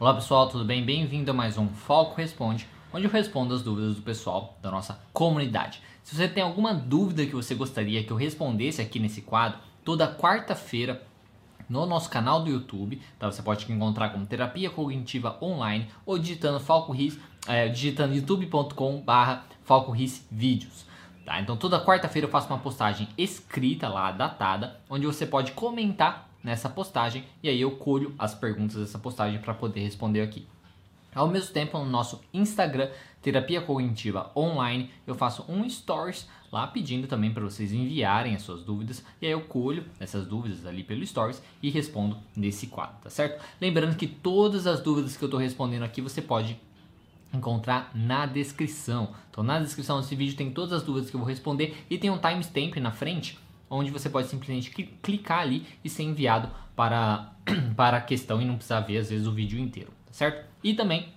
Olá pessoal, tudo bem? Bem-vindo a mais um Falco Responde, onde eu respondo as dúvidas do pessoal da nossa comunidade. Se você tem alguma dúvida que você gostaria que eu respondesse aqui nesse quadro, toda quarta-feira no nosso canal do YouTube, tá? Você pode encontrar como Terapia Cognitiva Online ou digitando Falco Riz, é, digitando youtube.com/barra Falco Vídeos. Tá? Então toda quarta-feira eu faço uma postagem escrita lá, datada, onde você pode comentar nessa postagem e aí eu colho as perguntas dessa postagem para poder responder aqui. Ao mesmo tempo, no nosso Instagram, Terapia Cognitiva Online, eu faço um stories lá pedindo também para vocês enviarem as suas dúvidas e aí eu colho essas dúvidas ali pelo stories e respondo nesse quadro, tá certo? Lembrando que todas as dúvidas que eu estou respondendo aqui você pode encontrar na descrição. Então, na descrição desse vídeo tem todas as dúvidas que eu vou responder e tem um timestamp na frente onde você pode simplesmente clicar ali e ser enviado para, para a questão e não precisar ver às vezes o vídeo inteiro, tá certo? E também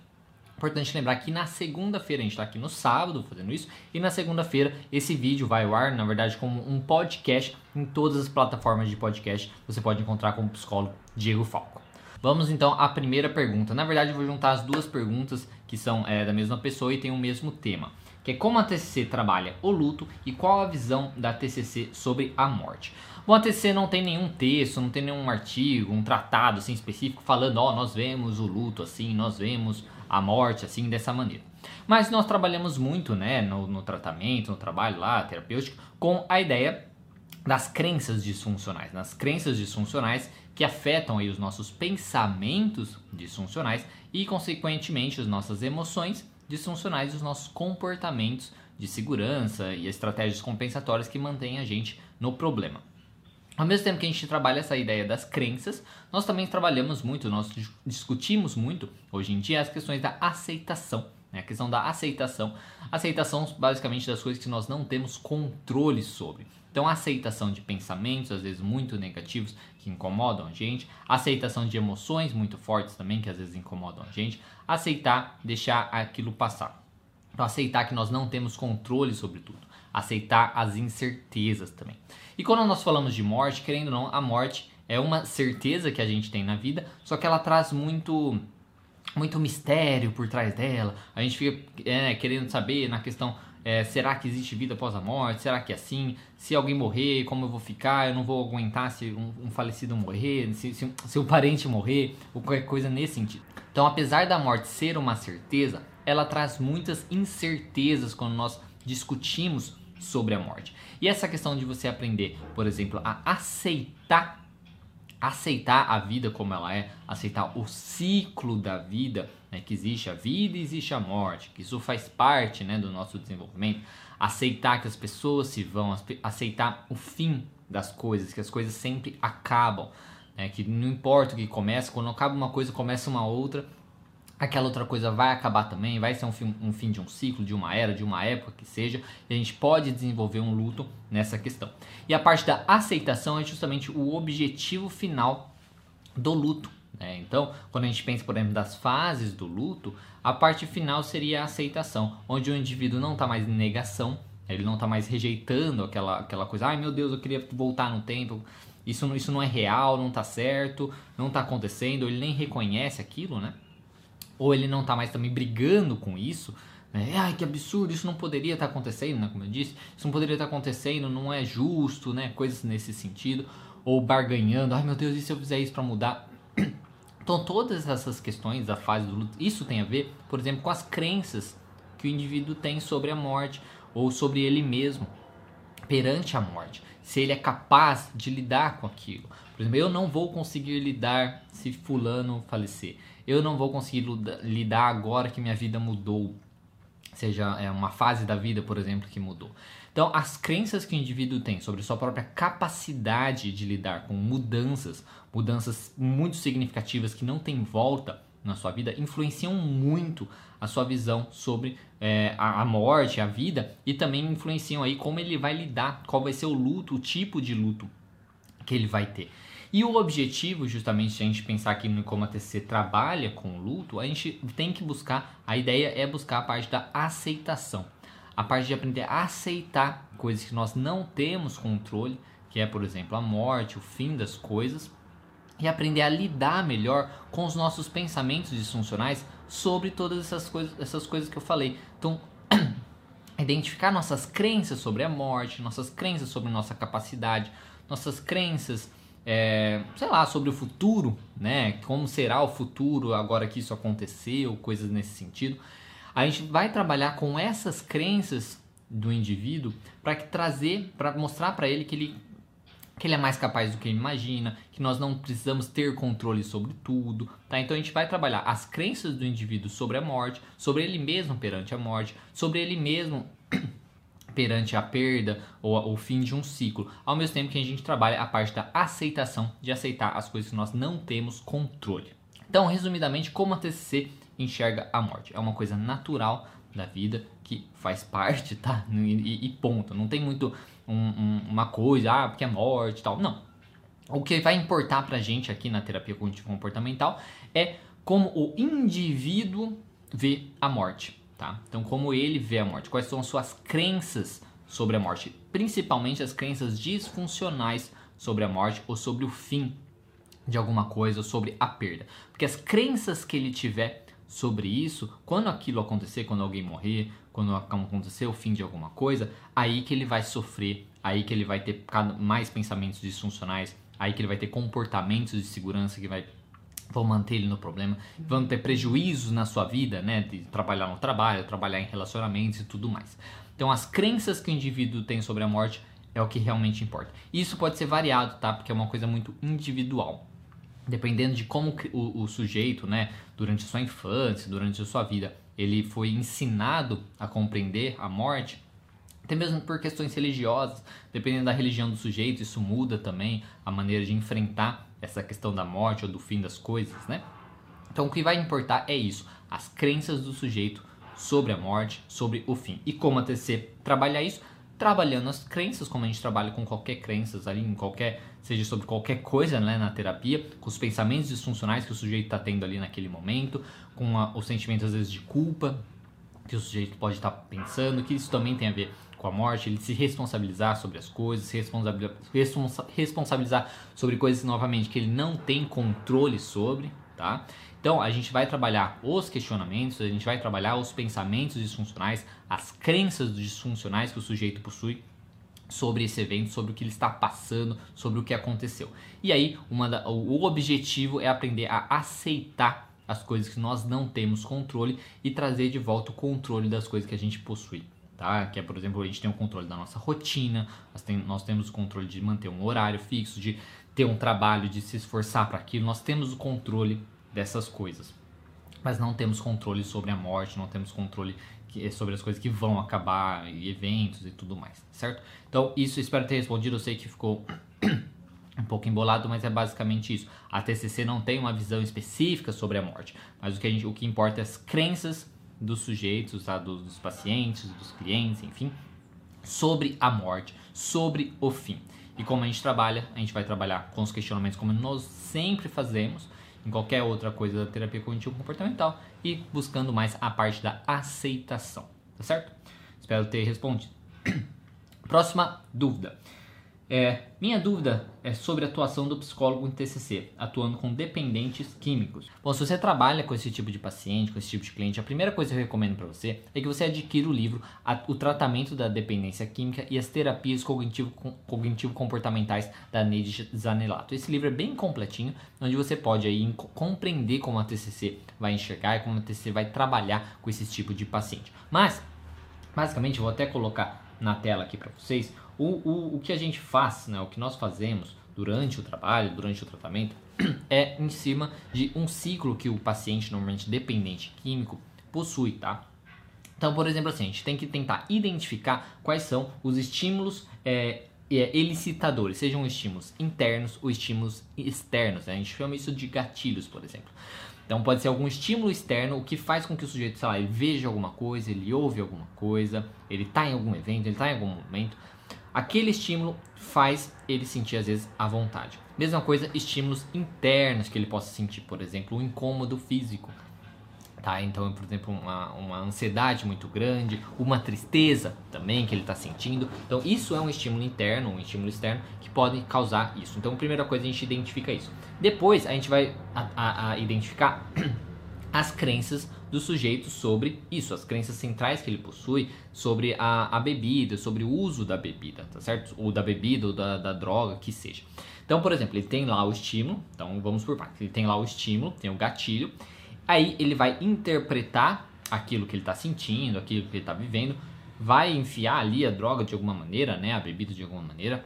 Importante lembrar que na segunda-feira, a gente está aqui no sábado fazendo isso, e na segunda-feira esse vídeo vai ao ar, na verdade, como um podcast em todas as plataformas de podcast. Você pode encontrar como psicólogo Diego Falco. Vamos então à primeira pergunta. Na verdade, eu vou juntar as duas perguntas que são é, da mesma pessoa e têm o mesmo tema que é como a TCC trabalha o luto e qual a visão da TCC sobre a morte. Bom, a TCC não tem nenhum texto, não tem nenhum artigo, um tratado assim específico falando, ó, oh, nós vemos o luto assim, nós vemos a morte assim, dessa maneira. Mas nós trabalhamos muito, né, no, no tratamento, no trabalho lá, terapêutico, com a ideia das crenças disfuncionais, nas crenças disfuncionais que afetam aí os nossos pensamentos disfuncionais e, consequentemente, as nossas emoções disfuncionais e os nossos comportamentos de segurança e estratégias compensatórias que mantêm a gente no problema. Ao mesmo tempo que a gente trabalha essa ideia das crenças, nós também trabalhamos muito, nós discutimos muito hoje em dia as questões da aceitação. Né? A questão da aceitação. Aceitação, basicamente, das coisas que nós não temos controle sobre. Então, aceitação de pensamentos, às vezes muito negativos, que incomodam a gente, aceitação de emoções muito fortes também, que às vezes incomodam a gente, aceitar, deixar aquilo passar. Então, aceitar que nós não temos controle sobre tudo, aceitar as incertezas também. E quando nós falamos de morte, querendo ou não, a morte é uma certeza que a gente tem na vida, só que ela traz muito muito mistério por trás dela. A gente fica é, querendo saber na questão é, será que existe vida após a morte? Será que é assim? Se alguém morrer, como eu vou ficar? Eu não vou aguentar se um, um falecido morrer, se, se, se um parente morrer, ou qualquer coisa nesse sentido. Então, apesar da morte ser uma certeza, ela traz muitas incertezas quando nós discutimos sobre a morte. E essa questão de você aprender, por exemplo, a aceitar aceitar a vida como ela é, aceitar o ciclo da vida, né, que existe a vida e existe a morte, que isso faz parte né, do nosso desenvolvimento, aceitar que as pessoas se vão, aceitar o fim das coisas, que as coisas sempre acabam, né, que não importa o que começa, quando acaba uma coisa começa uma outra, aquela outra coisa vai acabar também, vai ser um fim, um fim de um ciclo, de uma era, de uma época que seja, e a gente pode desenvolver um luto nessa questão. E a parte da aceitação é justamente o objetivo final do luto. Né? Então, quando a gente pensa, por exemplo, das fases do luto, a parte final seria a aceitação, onde o indivíduo não está mais em negação, ele não está mais rejeitando aquela, aquela coisa, ai meu Deus, eu queria voltar no tempo, isso, isso não é real, não está certo, não está acontecendo, ele nem reconhece aquilo, né? ou ele não está mais também brigando com isso, né? Ai, que absurdo, isso não poderia estar tá acontecendo, né? Como eu disse, isso não poderia estar tá acontecendo, não é justo, né? Coisas nesse sentido. Ou barganhando, ai meu Deus, e se eu fizer isso para mudar? Então, todas essas questões da fase do luto, isso tem a ver, por exemplo, com as crenças que o indivíduo tem sobre a morte ou sobre ele mesmo perante a morte. Se ele é capaz de lidar com aquilo. Por exemplo, eu não vou conseguir lidar se fulano falecer eu não vou conseguir lidar agora que minha vida mudou. Seja é uma fase da vida, por exemplo, que mudou. Então, as crenças que o indivíduo tem sobre sua própria capacidade de lidar com mudanças, mudanças muito significativas que não tem volta na sua vida, influenciam muito a sua visão sobre é, a, a morte, a vida e também influenciam aí como ele vai lidar, qual vai ser o luto, o tipo de luto que ele vai ter. E o objetivo, justamente, se a gente pensar aqui no como a TCC trabalha com o luto, a gente tem que buscar, a ideia é buscar a parte da aceitação. A parte de aprender a aceitar coisas que nós não temos controle, que é, por exemplo, a morte, o fim das coisas, e aprender a lidar melhor com os nossos pensamentos disfuncionais sobre todas essas coisas, essas coisas que eu falei. Então, identificar nossas crenças sobre a morte, nossas crenças sobre nossa capacidade, nossas crenças, é, sei lá, sobre o futuro, né? Como será o futuro agora que isso aconteceu, coisas nesse sentido. A gente vai trabalhar com essas crenças do indivíduo para trazer, para mostrar para ele que ele que ele é mais capaz do que ele imagina, que nós não precisamos ter controle sobre tudo, tá? Então a gente vai trabalhar as crenças do indivíduo sobre a morte, sobre ele mesmo perante a morte, sobre ele mesmo perante a perda ou o fim de um ciclo, ao mesmo tempo que a gente trabalha a parte da aceitação, de aceitar as coisas que nós não temos controle. Então, resumidamente, como a TCC enxerga a morte? É uma coisa natural da vida que faz parte, tá? E, e ponto. Não tem muito um, um, uma coisa, ah, porque é morte e tal. Não. O que vai importar pra gente aqui na terapia cognitivo comportamental é como o indivíduo vê a morte, tá? Então, como ele vê a morte, quais são as suas crenças sobre a morte, principalmente as crenças disfuncionais sobre a morte ou sobre o fim de alguma coisa, ou sobre a perda. Porque as crenças que ele tiver sobre isso, quando aquilo acontecer, quando alguém morrer, quando acontecer o fim de alguma coisa, aí que ele vai sofrer, aí que ele vai ter mais pensamentos disfuncionais, aí que ele vai ter comportamentos de segurança que vai vão manter ele no problema, vão ter prejuízos na sua vida, né, de trabalhar no trabalho, trabalhar em relacionamentos e tudo mais. Então as crenças que o indivíduo tem sobre a morte é o que realmente importa. Isso pode ser variado, tá? Porque é uma coisa muito individual dependendo de como o, o, sujeito, né, durante a sua infância, durante a sua vida, ele foi ensinado a compreender a morte, até mesmo por questões religiosas, dependendo da religião do sujeito, isso muda também a maneira de enfrentar essa questão da morte ou do fim das coisas, né? Então o que vai importar é isso, as crenças do sujeito sobre a morte, sobre o fim. E como a TC trabalhar isso? Trabalhando as crenças, como a gente trabalha com qualquer crenças ali, em qualquer, seja sobre qualquer coisa né, na terapia, com os pensamentos disfuncionais que o sujeito está tendo ali naquele momento, com a, o sentimento às vezes de culpa que o sujeito pode estar tá pensando, que isso também tem a ver com a morte, ele se responsabilizar sobre as coisas, se responsabilizar, responsabilizar sobre coisas novamente que ele não tem controle sobre, tá? Então a gente vai trabalhar os questionamentos, a gente vai trabalhar os pensamentos disfuncionais, as crenças disfuncionais que o sujeito possui sobre esse evento, sobre o que ele está passando, sobre o que aconteceu. E aí, da, o objetivo é aprender a aceitar as coisas que nós não temos controle e trazer de volta o controle das coisas que a gente possui. Tá? Que é, por exemplo, a gente tem o controle da nossa rotina, nós, tem, nós temos o controle de manter um horário fixo, de ter um trabalho, de se esforçar para aquilo, nós temos o controle dessas coisas. Mas não temos controle sobre a morte, não temos controle sobre as coisas que vão acabar, e eventos e tudo mais, certo? Então, isso espero ter respondido. Eu sei que ficou um pouco embolado, mas é basicamente isso. A TCC não tem uma visão específica sobre a morte, mas o que, gente, o que importa é as crenças dos sujeitos, tá? dos, dos pacientes, dos clientes, enfim, sobre a morte, sobre o fim. E como a gente trabalha, a gente vai trabalhar com os questionamentos como nós sempre fazemos, em qualquer outra coisa da terapia cognitivo comportamental e buscando mais a parte da aceitação, tá certo? Espero ter respondido. Próxima dúvida. É, minha dúvida é sobre a atuação do psicólogo em TCC, atuando com dependentes químicos. Bom, se você trabalha com esse tipo de paciente, com esse tipo de cliente, a primeira coisa que eu recomendo para você é que você adquira o livro O Tratamento da Dependência Química e as Terapias Cognitivo-Comportamentais da Neide Zanelato. Esse livro é bem completinho, onde você pode aí compreender como a TCC vai enxergar e como a TCC vai trabalhar com esse tipo de paciente. Mas, basicamente, eu vou até colocar na tela aqui para vocês o, o, o que a gente faz, né, o que nós fazemos durante o trabalho, durante o tratamento, é em cima de um ciclo que o paciente, normalmente dependente químico, possui, tá? Então, por exemplo, assim, a gente tem que tentar identificar quais são os estímulos é, é, elicitadores, sejam estímulos internos ou estímulos externos. Né? A gente chama isso de gatilhos, por exemplo. Então pode ser algum estímulo externo, o que faz com que o sujeito, sei lá, ele veja alguma coisa, ele ouve alguma coisa, ele está em algum evento, ele está em algum momento, Aquele estímulo faz ele sentir às vezes à vontade. Mesma coisa, estímulos internos que ele possa sentir, por exemplo, o um incômodo físico. Tá? Então, por exemplo, uma, uma ansiedade muito grande, uma tristeza também que ele está sentindo. Então, isso é um estímulo interno, um estímulo externo que pode causar isso. Então, primeira coisa a gente identifica isso. Depois, a gente vai a, a, a identificar as crenças do sujeito sobre isso, as crenças centrais que ele possui sobre a, a bebida, sobre o uso da bebida, tá certo? Ou da bebida ou da, da droga, que seja. Então, por exemplo, ele tem lá o estímulo, então vamos por partes. Ele tem lá o estímulo, tem o gatilho, Aí ele vai interpretar aquilo que ele está sentindo, aquilo que ele está vivendo, vai enfiar ali a droga de alguma maneira, né, a bebida de alguma maneira,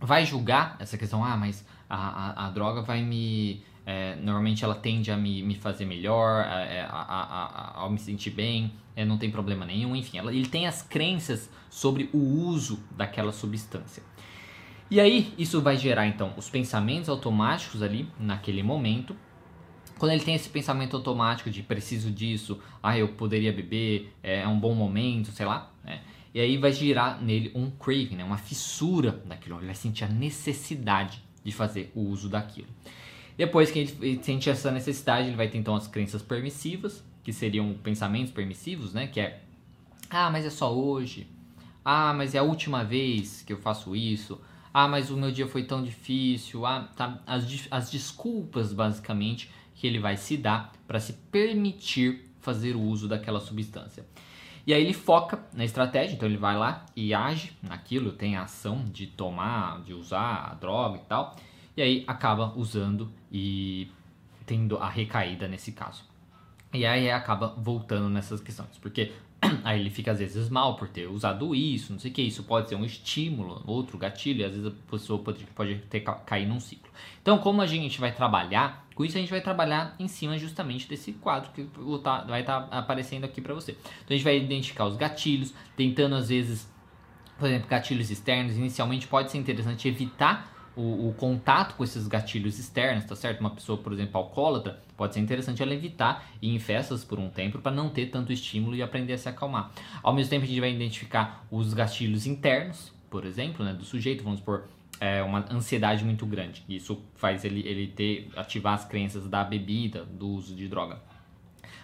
vai julgar essa questão, ah, mas a, a, a droga vai me. É, normalmente ela tende a me, me fazer melhor, é, a, a, a, me sentir bem, é, não tem problema nenhum, enfim, ela, ele tem as crenças sobre o uso daquela substância. E aí, isso vai gerar então os pensamentos automáticos ali naquele momento, quando ele tem esse pensamento automático de preciso disso, ah, eu poderia beber, é, é um bom momento, sei lá, né? E aí vai girar nele um craving, né? uma fissura daquilo. Ele vai sentir a necessidade de fazer o uso daquilo. Depois que ele sente essa necessidade, ele vai ter então as crenças permissivas, que seriam pensamentos permissivos, né? Que é, ah, mas é só hoje. Ah, mas é a última vez que eu faço isso. Ah, mas o meu dia foi tão difícil. Ah, tá. As, as desculpas, basicamente, que ele vai se dar para se permitir fazer o uso daquela substância. E aí ele foca na estratégia, então ele vai lá e age naquilo, tem a ação de tomar, de usar a droga e tal, e aí acaba usando e tendo a recaída nesse caso. E aí acaba voltando nessas questões, porque aí ele fica às vezes mal por ter usado isso, não sei o que, isso pode ser um estímulo, outro gatilho, e às vezes a pessoa pode, pode ter, cair num ciclo. Então, como a gente vai trabalhar com isso, a gente vai trabalhar em cima justamente desse quadro que vai estar tá aparecendo aqui para você. Então, a gente vai identificar os gatilhos, tentando às vezes, por exemplo, gatilhos externos. Inicialmente pode ser interessante evitar o, o, contato com esses gatilhos externos, tá certo? Uma pessoa, por exemplo, alcoólatra, pode ser interessante ela evitar ir em festas por um tempo para não ter tanto estímulo e aprender a se acalmar. Ao mesmo tempo, a gente vai identificar os gatilhos internos, por exemplo, né, do sujeito, vamos por é, uma ansiedade muito grande. Isso faz ele, ele ter, ativar as crenças da bebida, do uso de droga.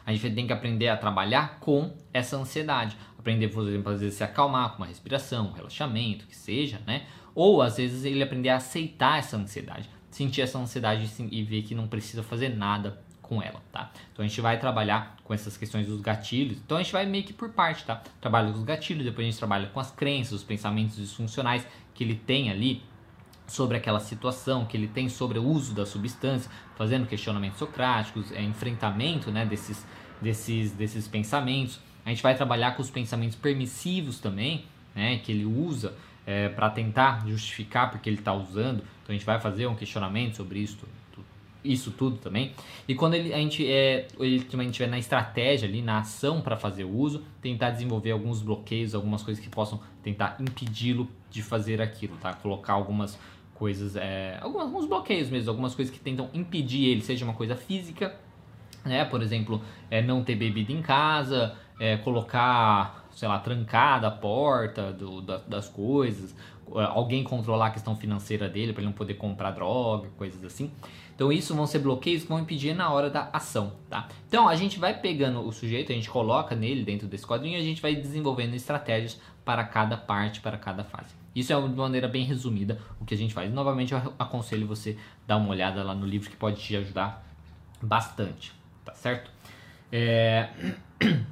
A gente tem que aprender a trabalhar com essa ansiedade. Aprender, por exemplo, às vezes se acalmar com uma respiração, um relaxamento, que seja, né? Ou às vezes ele aprender a aceitar essa ansiedade, sentir essa ansiedade e ver que não precisa fazer nada com ela, tá? Então a gente vai trabalhar com essas questões dos gatilhos. Então a gente vai meio que por parte, tá? Trabalha com os gatilhos, depois a gente trabalha com as crenças, os pensamentos disfuncionais que ele tem ali sobre aquela situação que ele tem sobre o uso da substância, fazendo questionamentos socráticos, é, enfrentamento né, desses, desses, desses pensamentos. A gente vai trabalhar com os pensamentos permissivos também, né, que ele usa é, para tentar justificar porque ele está usando. Então a gente vai fazer um questionamento sobre isso, isso tudo também. E quando ele, a gente é, ele também estiver na estratégia ali, na ação para fazer o uso, tentar desenvolver alguns bloqueios, algumas coisas que possam tentar impedi-lo de fazer aquilo, tá? Colocar algumas coisas, é, alguns, bloqueios mesmo, algumas coisas que tentam impedir ele, seja uma coisa física, né? Por exemplo, é, não ter bebida em casa, é, colocar, sei lá, trancada a porta do, da, das coisas, alguém controlar a questão financeira dele para ele não poder comprar droga, coisas assim. Então isso vão ser bloqueios que vão impedir na hora da ação, tá? Então a gente vai pegando o sujeito, a gente coloca nele dentro desse quadrinho e a gente vai desenvolvendo estratégias para cada parte, para cada fase. Isso é de maneira bem resumida o que a gente faz. Novamente, eu aconselho você dar uma olhada lá no livro que pode te ajudar bastante, tá certo? É...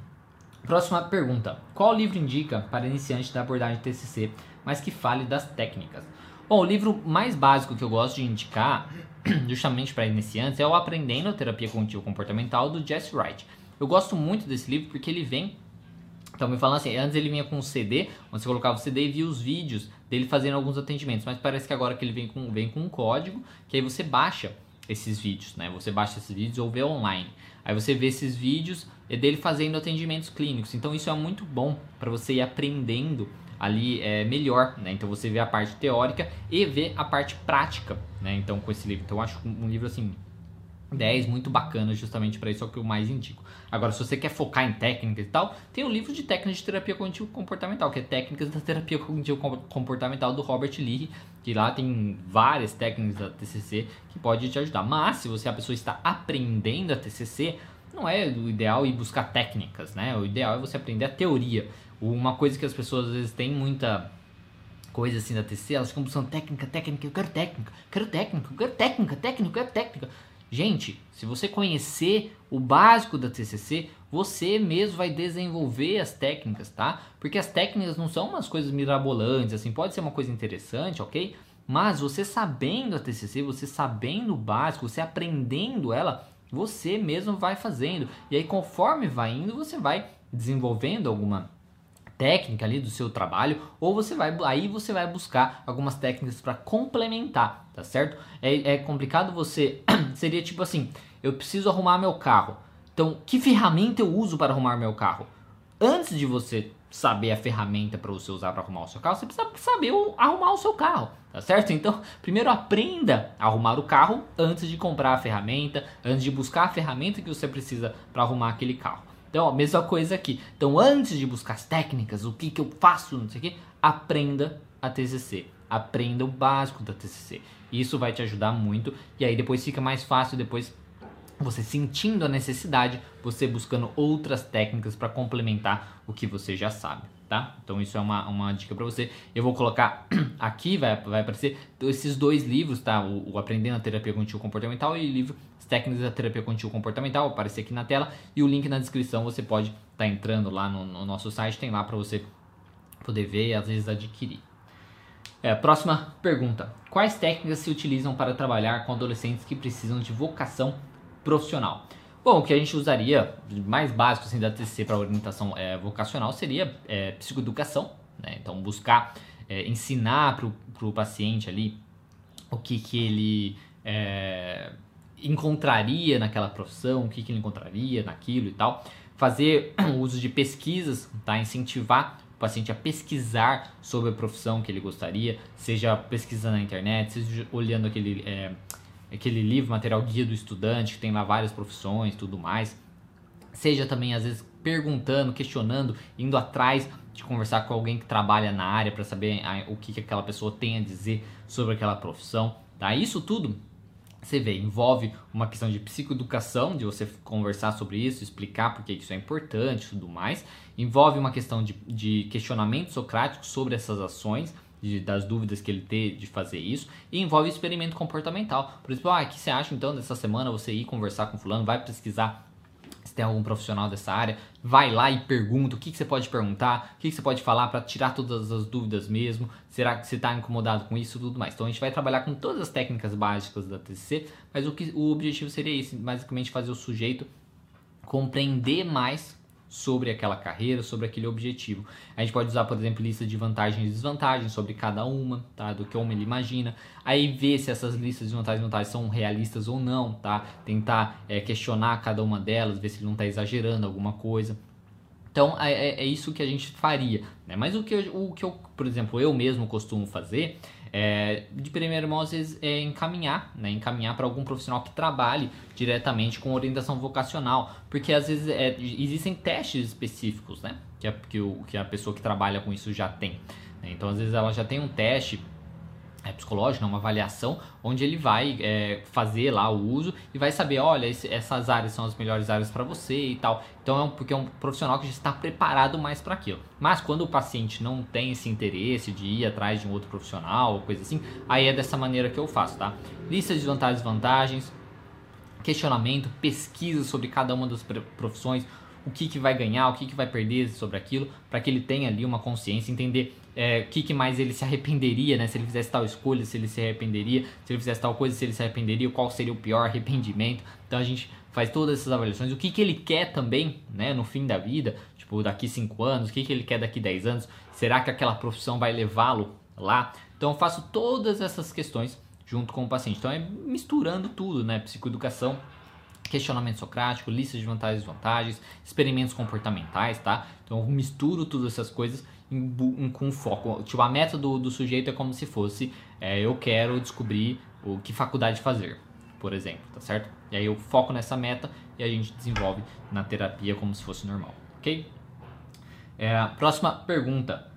Próxima pergunta: Qual livro indica para iniciante da abordagem TCC, mas que fale das técnicas? Bom, o livro mais básico que eu gosto de indicar, justamente para iniciantes, é o Aprendendo a Terapia Cognitivo Comportamental do Jesse Wright. Eu gosto muito desse livro porque ele vem então me falando assim, antes ele vinha com um CD, onde você colocava o CD e via os vídeos dele fazendo alguns atendimentos, mas parece que agora que ele vem com, vem com um código, que aí você baixa esses vídeos, né? Você baixa esses vídeos ou vê online. Aí você vê esses vídeos dele fazendo atendimentos clínicos. Então isso é muito bom para você ir aprendendo ali é, melhor, né? Então você vê a parte teórica e vê a parte prática, né? Então com esse livro. Então eu acho um livro assim 10 muito bacana justamente para isso é o que eu mais indico. Agora, se você quer focar em técnicas e tal, tem o um livro de técnicas de terapia cognitivo comportamental, que é Técnicas da Terapia Cognitivo Comportamental do Robert Lee, que lá tem várias técnicas da TCC que pode te ajudar. Mas, se você é a pessoa está aprendendo a TCC, não é o ideal ir buscar técnicas, né? O ideal é você aprender a teoria. Uma coisa que as pessoas às vezes têm muita coisa assim da TCC, elas ficam buscando técnica, técnica, eu quero técnica, quero técnica, eu quero técnica, técnica, eu quero técnica. Gente, se você conhecer o básico da TCC, você mesmo vai desenvolver as técnicas, tá? Porque as técnicas não são umas coisas mirabolantes, assim, pode ser uma coisa interessante, ok? Mas você sabendo a TCC, você sabendo o básico, você aprendendo ela, você mesmo vai fazendo. E aí, conforme vai indo, você vai desenvolvendo alguma técnica ali do seu trabalho, ou você vai aí você vai buscar algumas técnicas para complementar, tá certo? É, é complicado você seria tipo assim, eu preciso arrumar meu carro. Então, que ferramenta eu uso para arrumar meu carro? Antes de você saber a ferramenta para você usar para arrumar o seu carro, você precisa saber arrumar o seu carro, tá certo? Então, primeiro aprenda a arrumar o carro antes de comprar a ferramenta, antes de buscar a ferramenta que você precisa para arrumar aquele carro. Então, a mesma coisa aqui. Então, antes de buscar as técnicas, o que, que eu faço, não sei o que, aprenda a TCC. Aprenda o básico da TCC. Isso vai te ajudar muito e aí depois fica mais fácil depois você sentindo a necessidade, você buscando outras técnicas para complementar o que você já sabe, tá? Então isso é uma, uma dica para você. Eu vou colocar aqui, vai, vai aparecer esses dois livros, tá? O, o Aprendendo a Terapia Contínua Comportamental e o livro As Técnicas da Terapia Contínua Comportamental, aparecer aqui na tela e o link na descrição você pode estar tá entrando lá no, no nosso site, tem lá para você poder ver e às vezes adquirir. É, próxima pergunta. Quais técnicas se utilizam para trabalhar com adolescentes que precisam de vocação profissional? Bom, o que a gente usaria mais básico assim, da TCC para orientação é, vocacional seria é, psicoeducação. Né? Então, buscar é, ensinar para o paciente ali o que, que ele é, encontraria naquela profissão, o que, que ele encontraria naquilo e tal. Fazer o uso de pesquisas, tá? incentivar paciente a pesquisar sobre a profissão que ele gostaria, seja pesquisando na internet, seja olhando aquele, é, aquele livro, material guia do estudante, que tem lá várias profissões tudo mais, seja também às vezes perguntando, questionando, indo atrás de conversar com alguém que trabalha na área para saber o que, que aquela pessoa tem a dizer sobre aquela profissão. Tá? Isso tudo você vê, envolve uma questão de psicoeducação, de você conversar sobre isso, explicar por que isso é importante e tudo mais. Envolve uma questão de, de questionamento socrático sobre essas ações, de, das dúvidas que ele tem de fazer isso. E envolve experimento comportamental. Por exemplo, ah, o que você acha então dessa semana você ir conversar com fulano, vai pesquisar se tem algum profissional dessa área, vai lá e pergunta o que, que você pode perguntar, o que, que você pode falar para tirar todas as dúvidas mesmo, será que você está incomodado com isso tudo mais. Então a gente vai trabalhar com todas as técnicas básicas da TCC, mas o, que, o objetivo seria esse, basicamente fazer o sujeito compreender mais sobre aquela carreira, sobre aquele objetivo. A gente pode usar, por exemplo, lista de vantagens e desvantagens sobre cada uma, tá? Do que como ele imagina. Aí ver se essas listas de vantagens e desvantagens são realistas ou não, tá? Tentar é, questionar cada uma delas, ver se ele não está exagerando alguma coisa. Então é, é, é, isso que a gente faria. Né? Mas o que, eu, o que eu, por exemplo, eu mesmo costumo fazer é, de primeira mão, às vezes, é encaminhar, né? encaminhar para algum profissional que trabalhe diretamente com orientação vocacional, porque às vezes é, existem testes específicos, né? Que a, que, o, que a pessoa que trabalha com isso já tem. Né? Então, às vezes, ela já tem um teste é, psicológica, uma avaliação, onde ele vai é, fazer lá o uso e vai saber, olha, esse, essas áreas são as melhores áreas para você e tal. Então é um, porque é um profissional que já está preparado mais para aquilo. Mas quando o paciente não tem esse interesse de ir atrás de um outro profissional ou coisa assim, aí é dessa maneira que eu faço, tá? Lista de vantagens e vantagens, questionamento, pesquisa sobre cada uma das profissões, o que, que vai ganhar, o que, que vai perder sobre aquilo, para que ele tenha ali uma consciência, entender é, o que, que mais ele se arrependeria, né? Se ele fizesse tal escolha, se ele se arrependeria, se ele fizesse tal coisa, se ele se arrependeria, qual seria o pior arrependimento. Então a gente faz todas essas avaliações. O que, que ele quer também, né, no fim da vida, tipo, daqui 5 anos, o que, que ele quer daqui 10 anos, será que aquela profissão vai levá-lo lá? Então eu faço todas essas questões junto com o paciente. Então é misturando tudo, né? Psicoeducação, questionamento socrático, lista de vantagens e desvantagens, experimentos comportamentais, tá? Então eu misturo todas essas coisas com foco. Tipo, a meta do, do sujeito é como se fosse é, eu quero descobrir o que faculdade fazer, por exemplo, tá certo? E aí eu foco nessa meta e a gente desenvolve na terapia como se fosse normal, ok? É, próxima pergunta.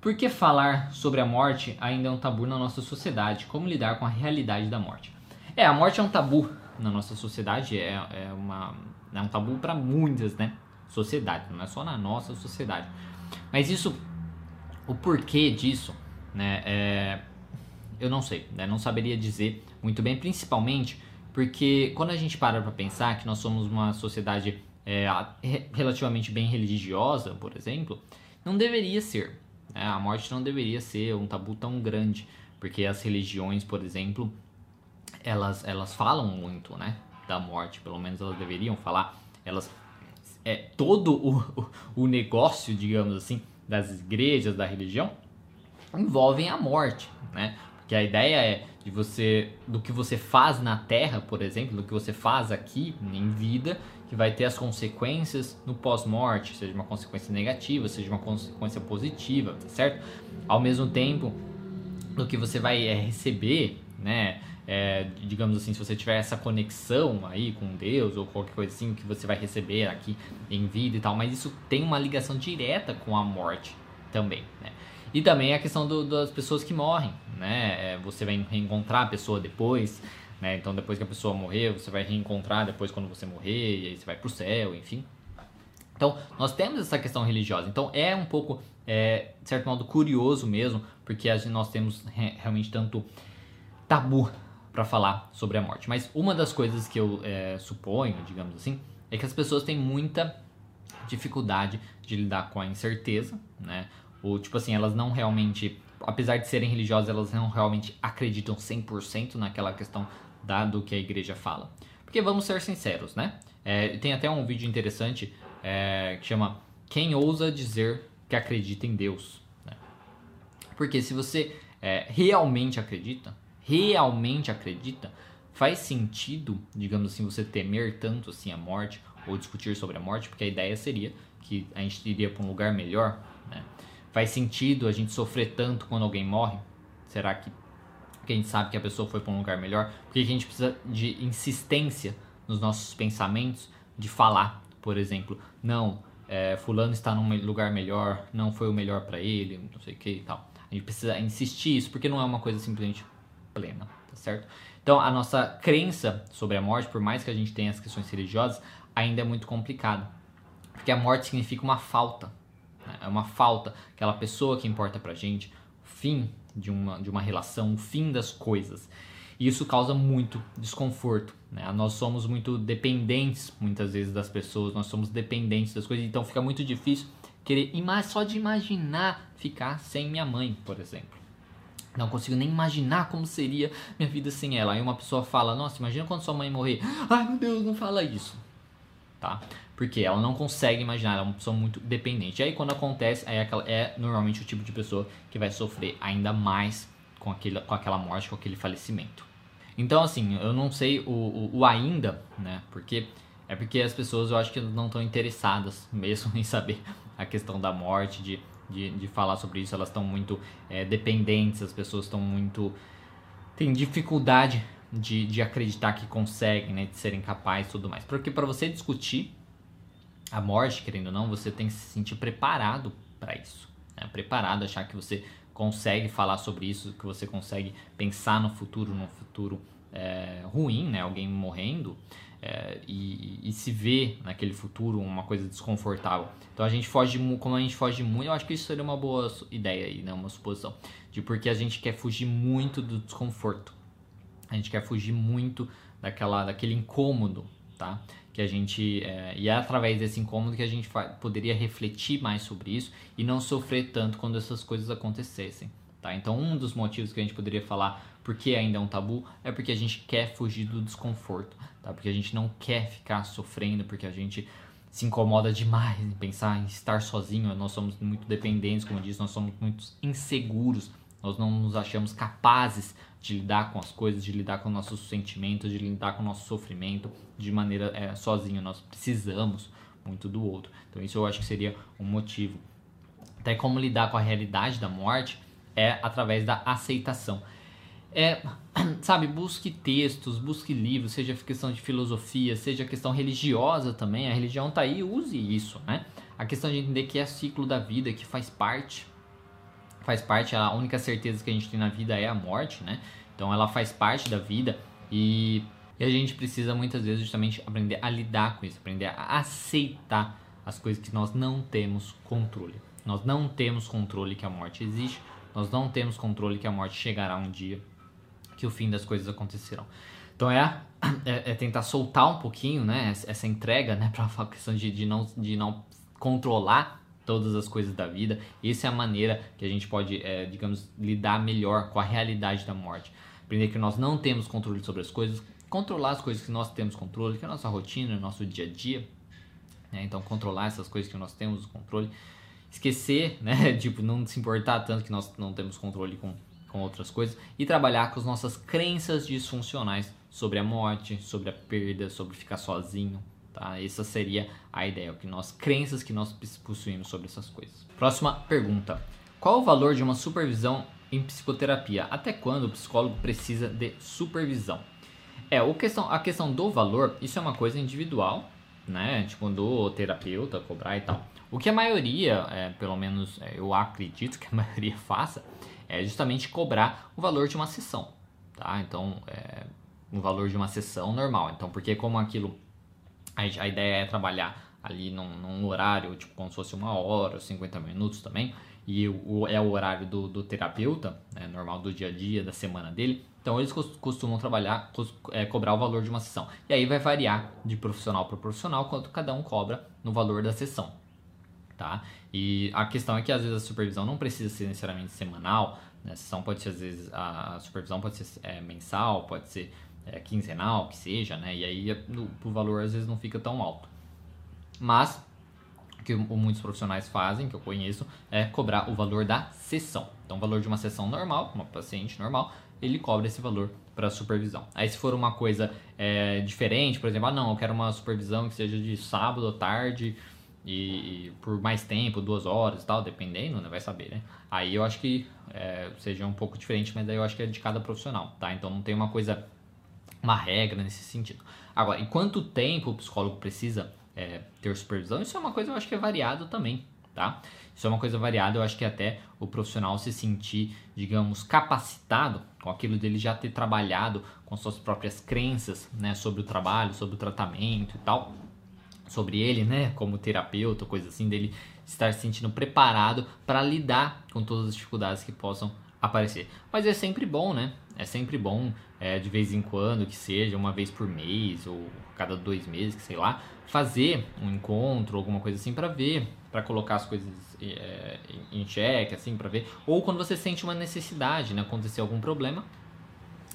Por que falar sobre a morte ainda é um tabu na nossa sociedade? Como lidar com a realidade da morte? É, a morte é um tabu na nossa sociedade, é, é uma É um tabu para muitas, né? Sociedades, não é só na nossa sociedade. Mas isso, o porquê disso, né? É, eu não sei, né? Não saberia dizer muito bem, principalmente porque quando a gente para para pensar que nós somos uma sociedade é, relativamente bem religiosa, por exemplo, não deveria ser. Né? A morte não deveria ser um tabu tão grande, porque as religiões, por exemplo, elas, elas falam muito, né? Da morte, pelo menos elas deveriam falar. Elas é todo o, o, negócio, digamos assim, das igrejas, da religião, envolvem a morte, né? Porque a ideia é de você, do que você faz na Terra, por exemplo, do que você faz aqui em vida, que vai ter as consequências no pós-morte, seja uma consequência negativa, seja uma consequência positiva, tá certo? Ao mesmo tempo, do que você vai é, receber, né? É, digamos assim, se você tiver essa conexão aí com Deus ou qualquer coisa assim que você vai receber aqui em vida e tal, mas isso tem uma ligação direta com a morte também, né? E também a questão do, das pessoas que morrem, né? É, você vai reencontrar a pessoa depois, né? Então depois que a pessoa morrer, você vai reencontrar depois quando você morrer, e aí você vai pro céu, enfim. Então, nós temos essa questão religiosa. Então, é um pouco, é, de certo modo, curioso mesmo, porque nós temos realmente tanto tabu para falar sobre a morte. Mas uma das coisas que eu é, suponho, digamos assim, é que as pessoas têm muita dificuldade de lidar com a incerteza, né? Ou, tipo assim, elas não realmente, apesar de serem religiosas, elas não realmente acreditam 100% naquela questão da, do que a igreja fala. Porque vamos ser sinceros, né? É, tem até um vídeo interessante é, que chama Quem ousa dizer que acredita em Deus? Né? Porque se você é, realmente acredita, realmente acredita, faz sentido, digamos assim, você temer tanto assim a morte ou discutir sobre a morte, porque a ideia seria que a gente iria para um lugar melhor, né? Faz sentido a gente sofrer tanto quando alguém morre? Será que, que a gente sabe que a pessoa foi para um lugar melhor? Porque a gente precisa de insistência nos nossos pensamentos, de falar, por exemplo, não, é, fulano está num lugar melhor, não foi o melhor para ele, não sei o que e tal. A gente precisa insistir isso, porque não é uma coisa simplesmente plena, tá certo? Então, a nossa crença sobre a morte, por mais que a gente tenha as questões religiosas, ainda é muito complicada. Porque a morte significa uma falta. Né? É uma falta, aquela pessoa que importa pra gente, o fim de uma, de uma relação, o fim das coisas. E isso causa muito desconforto. Né? Nós somos muito dependentes, muitas vezes, das pessoas, nós somos dependentes das coisas, então fica muito difícil querer só de imaginar ficar sem minha mãe, por exemplo. Não consigo nem imaginar como seria minha vida sem ela. Aí uma pessoa fala: Nossa, imagina quando sua mãe morrer. Ai meu Deus, não fala isso. Tá? Porque ela não consegue imaginar, ela é uma pessoa muito dependente. E aí quando acontece, aquela, é normalmente o tipo de pessoa que vai sofrer ainda mais com, aquele, com aquela morte, com aquele falecimento. Então, assim, eu não sei o, o, o ainda, né? Porque é porque as pessoas eu acho que não estão interessadas mesmo em saber a questão da morte, de de, de falar sobre isso, elas estão muito é, dependentes, as pessoas estão muito. têm dificuldade de, de acreditar que conseguem, né, de serem capazes e tudo mais. Porque para você discutir a morte, querendo ou não, você tem que se sentir preparado para isso. Né? Preparado, achar que você consegue falar sobre isso, que você consegue pensar no futuro, num futuro é, ruim, né? alguém morrendo é, e, e, se vê naquele futuro uma coisa desconfortável. Então a gente foge, como a gente foge muito, eu acho que isso seria uma boa ideia aí, né? uma suposição, de porque a gente quer fugir muito do desconforto, a gente quer fugir muito daquela, daquele incômodo, tá? Que a gente é, e é através desse incômodo que a gente poderia refletir mais sobre isso e não sofrer tanto quando essas coisas acontecessem. Tá? Então, um dos motivos que a gente poderia falar porque ainda é um tabu é porque a gente quer fugir do desconforto, tá? porque a gente não quer ficar sofrendo, porque a gente se incomoda demais em pensar em estar sozinho. Nós somos muito dependentes, como eu disse, nós somos muito inseguros, nós não nos achamos capazes de lidar com as coisas, de lidar com nossos sentimentos, de lidar com o nosso sofrimento de maneira é, sozinho. Nós precisamos muito do outro. Então, isso eu acho que seria um motivo. Até como lidar com a realidade da morte é através da aceitação. É, sabe, busque textos, busque livros, seja questão de filosofia, seja questão religiosa também. A religião tá aí, use isso, né? A questão de entender que é ciclo da vida, que faz parte. Faz parte, a única certeza que a gente tem na vida é a morte, né? Então ela faz parte da vida e E a gente precisa muitas vezes justamente aprender a lidar com isso, aprender a aceitar as coisas que nós não temos controle. Nós não temos controle que a morte existe, nós não temos controle que a morte chegará um dia, que o fim das coisas acontecerão. Então é, é, é tentar soltar um pouquinho, né, essa entrega, né, para a questão de, de, não, de não controlar todas as coisas da vida. Essa é a maneira que a gente pode, é, digamos, lidar melhor com a realidade da morte. Aprender que nós não temos controle sobre as coisas, controlar as coisas que nós temos controle, que é a nossa rotina, nosso dia a dia. Né? Então, controlar essas coisas que nós temos controle. Esquecer, né? tipo, não se importar tanto que nós não temos controle com, com outras coisas. E trabalhar com as nossas crenças disfuncionais sobre a morte, sobre a perda, sobre ficar sozinho. Tá? Essa seria a ideia, que nós crenças que nós possuímos sobre essas coisas. Próxima pergunta: Qual o valor de uma supervisão em psicoterapia? Até quando o psicólogo precisa de supervisão? É, o questão, a questão do valor, isso é uma coisa individual, né? Tipo, do terapeuta cobrar e tal. O que a maioria, é, pelo menos é, eu acredito que a maioria faça, é justamente cobrar o valor de uma sessão, tá? Então, é, o valor de uma sessão normal. Então, porque como aquilo, a, a ideia é trabalhar ali num, num, horário, tipo como se fosse uma hora, 50 minutos também, e o, é o horário do, do terapeuta, né, normal do dia a dia, da semana dele, então eles costumam trabalhar, é, cobrar o valor de uma sessão. E aí vai variar de profissional para profissional quanto cada um cobra no valor da sessão. Tá? E a questão é que às vezes a supervisão não precisa ser necessariamente semanal, né? a sessão pode ser às vezes a supervisão pode ser é, mensal, pode ser é, quinzenal, que seja, né? E aí o valor às vezes não fica tão alto. Mas o que muitos profissionais fazem, que eu conheço, é cobrar o valor da sessão. Então, o valor de uma sessão normal, uma paciente normal, ele cobra esse valor para supervisão. Aí, se for uma coisa é, diferente, por exemplo, ah, não, eu quero uma supervisão que seja de sábado à tarde e, por mais tempo, duas horas e tal, dependendo, né, vai saber, né? Aí eu acho que é, seja um pouco diferente, mas daí eu acho que é de cada profissional, tá? Então, não tem uma coisa, uma regra nesse sentido. Agora, em quanto tempo o psicólogo precisa é, ter supervisão, isso é uma coisa eu acho que é variado também, tá? Isso é uma coisa variada, eu acho que até o profissional se sentir, digamos, capacitado com aquilo dele já ter trabalhado com suas próprias crenças, né, sobre o trabalho, sobre o tratamento e tal, sobre ele, né, como terapeuta, coisa assim, dele estar se sentindo preparado para lidar com todas as dificuldades que possam aparecer. Mas é sempre bom, né? É sempre bom, é, de vez em quando, que seja uma vez por mês ou cada dois meses, que sei lá, fazer um encontro, alguma coisa assim, para ver, para colocar as coisas é, em xeque, assim, para ver. Ou quando você sente uma necessidade, né, acontecer algum problema,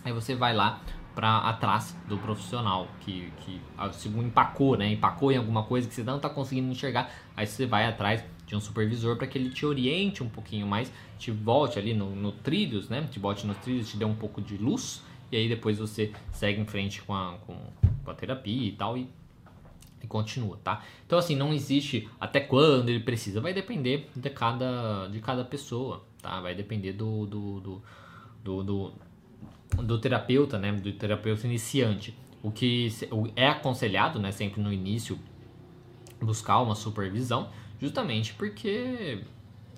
aí você vai lá para atrás do profissional que, que se empacou, né, empacou em alguma coisa que você não está conseguindo enxergar, aí você vai atrás de um supervisor para que ele te oriente um pouquinho mais, te volte ali no, no trilhos, né, te bote nos trilhos, te dê um pouco de luz e aí depois você segue em frente com a, com, com a terapia e tal e e continua, tá? Então assim, não existe até quando ele precisa, vai depender de cada, de cada pessoa, tá? Vai depender do, do, do, do, do, do terapeuta, né? Do terapeuta iniciante. O que é aconselhado, né? Sempre no início, buscar uma supervisão, justamente porque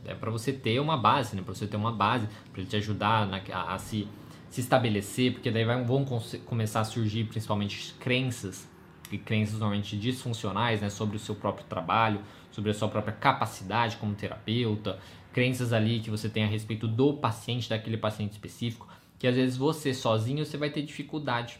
é para você ter uma base, né? Para você ter uma base, para ele te ajudar na, a, a, se, se estabelecer, porque daí vai, vão começar a surgir principalmente crenças e crenças normalmente disfuncionais né, sobre o seu próprio trabalho, sobre a sua própria capacidade como terapeuta, crenças ali que você tem a respeito do paciente, daquele paciente específico, que às vezes você sozinho você vai ter dificuldade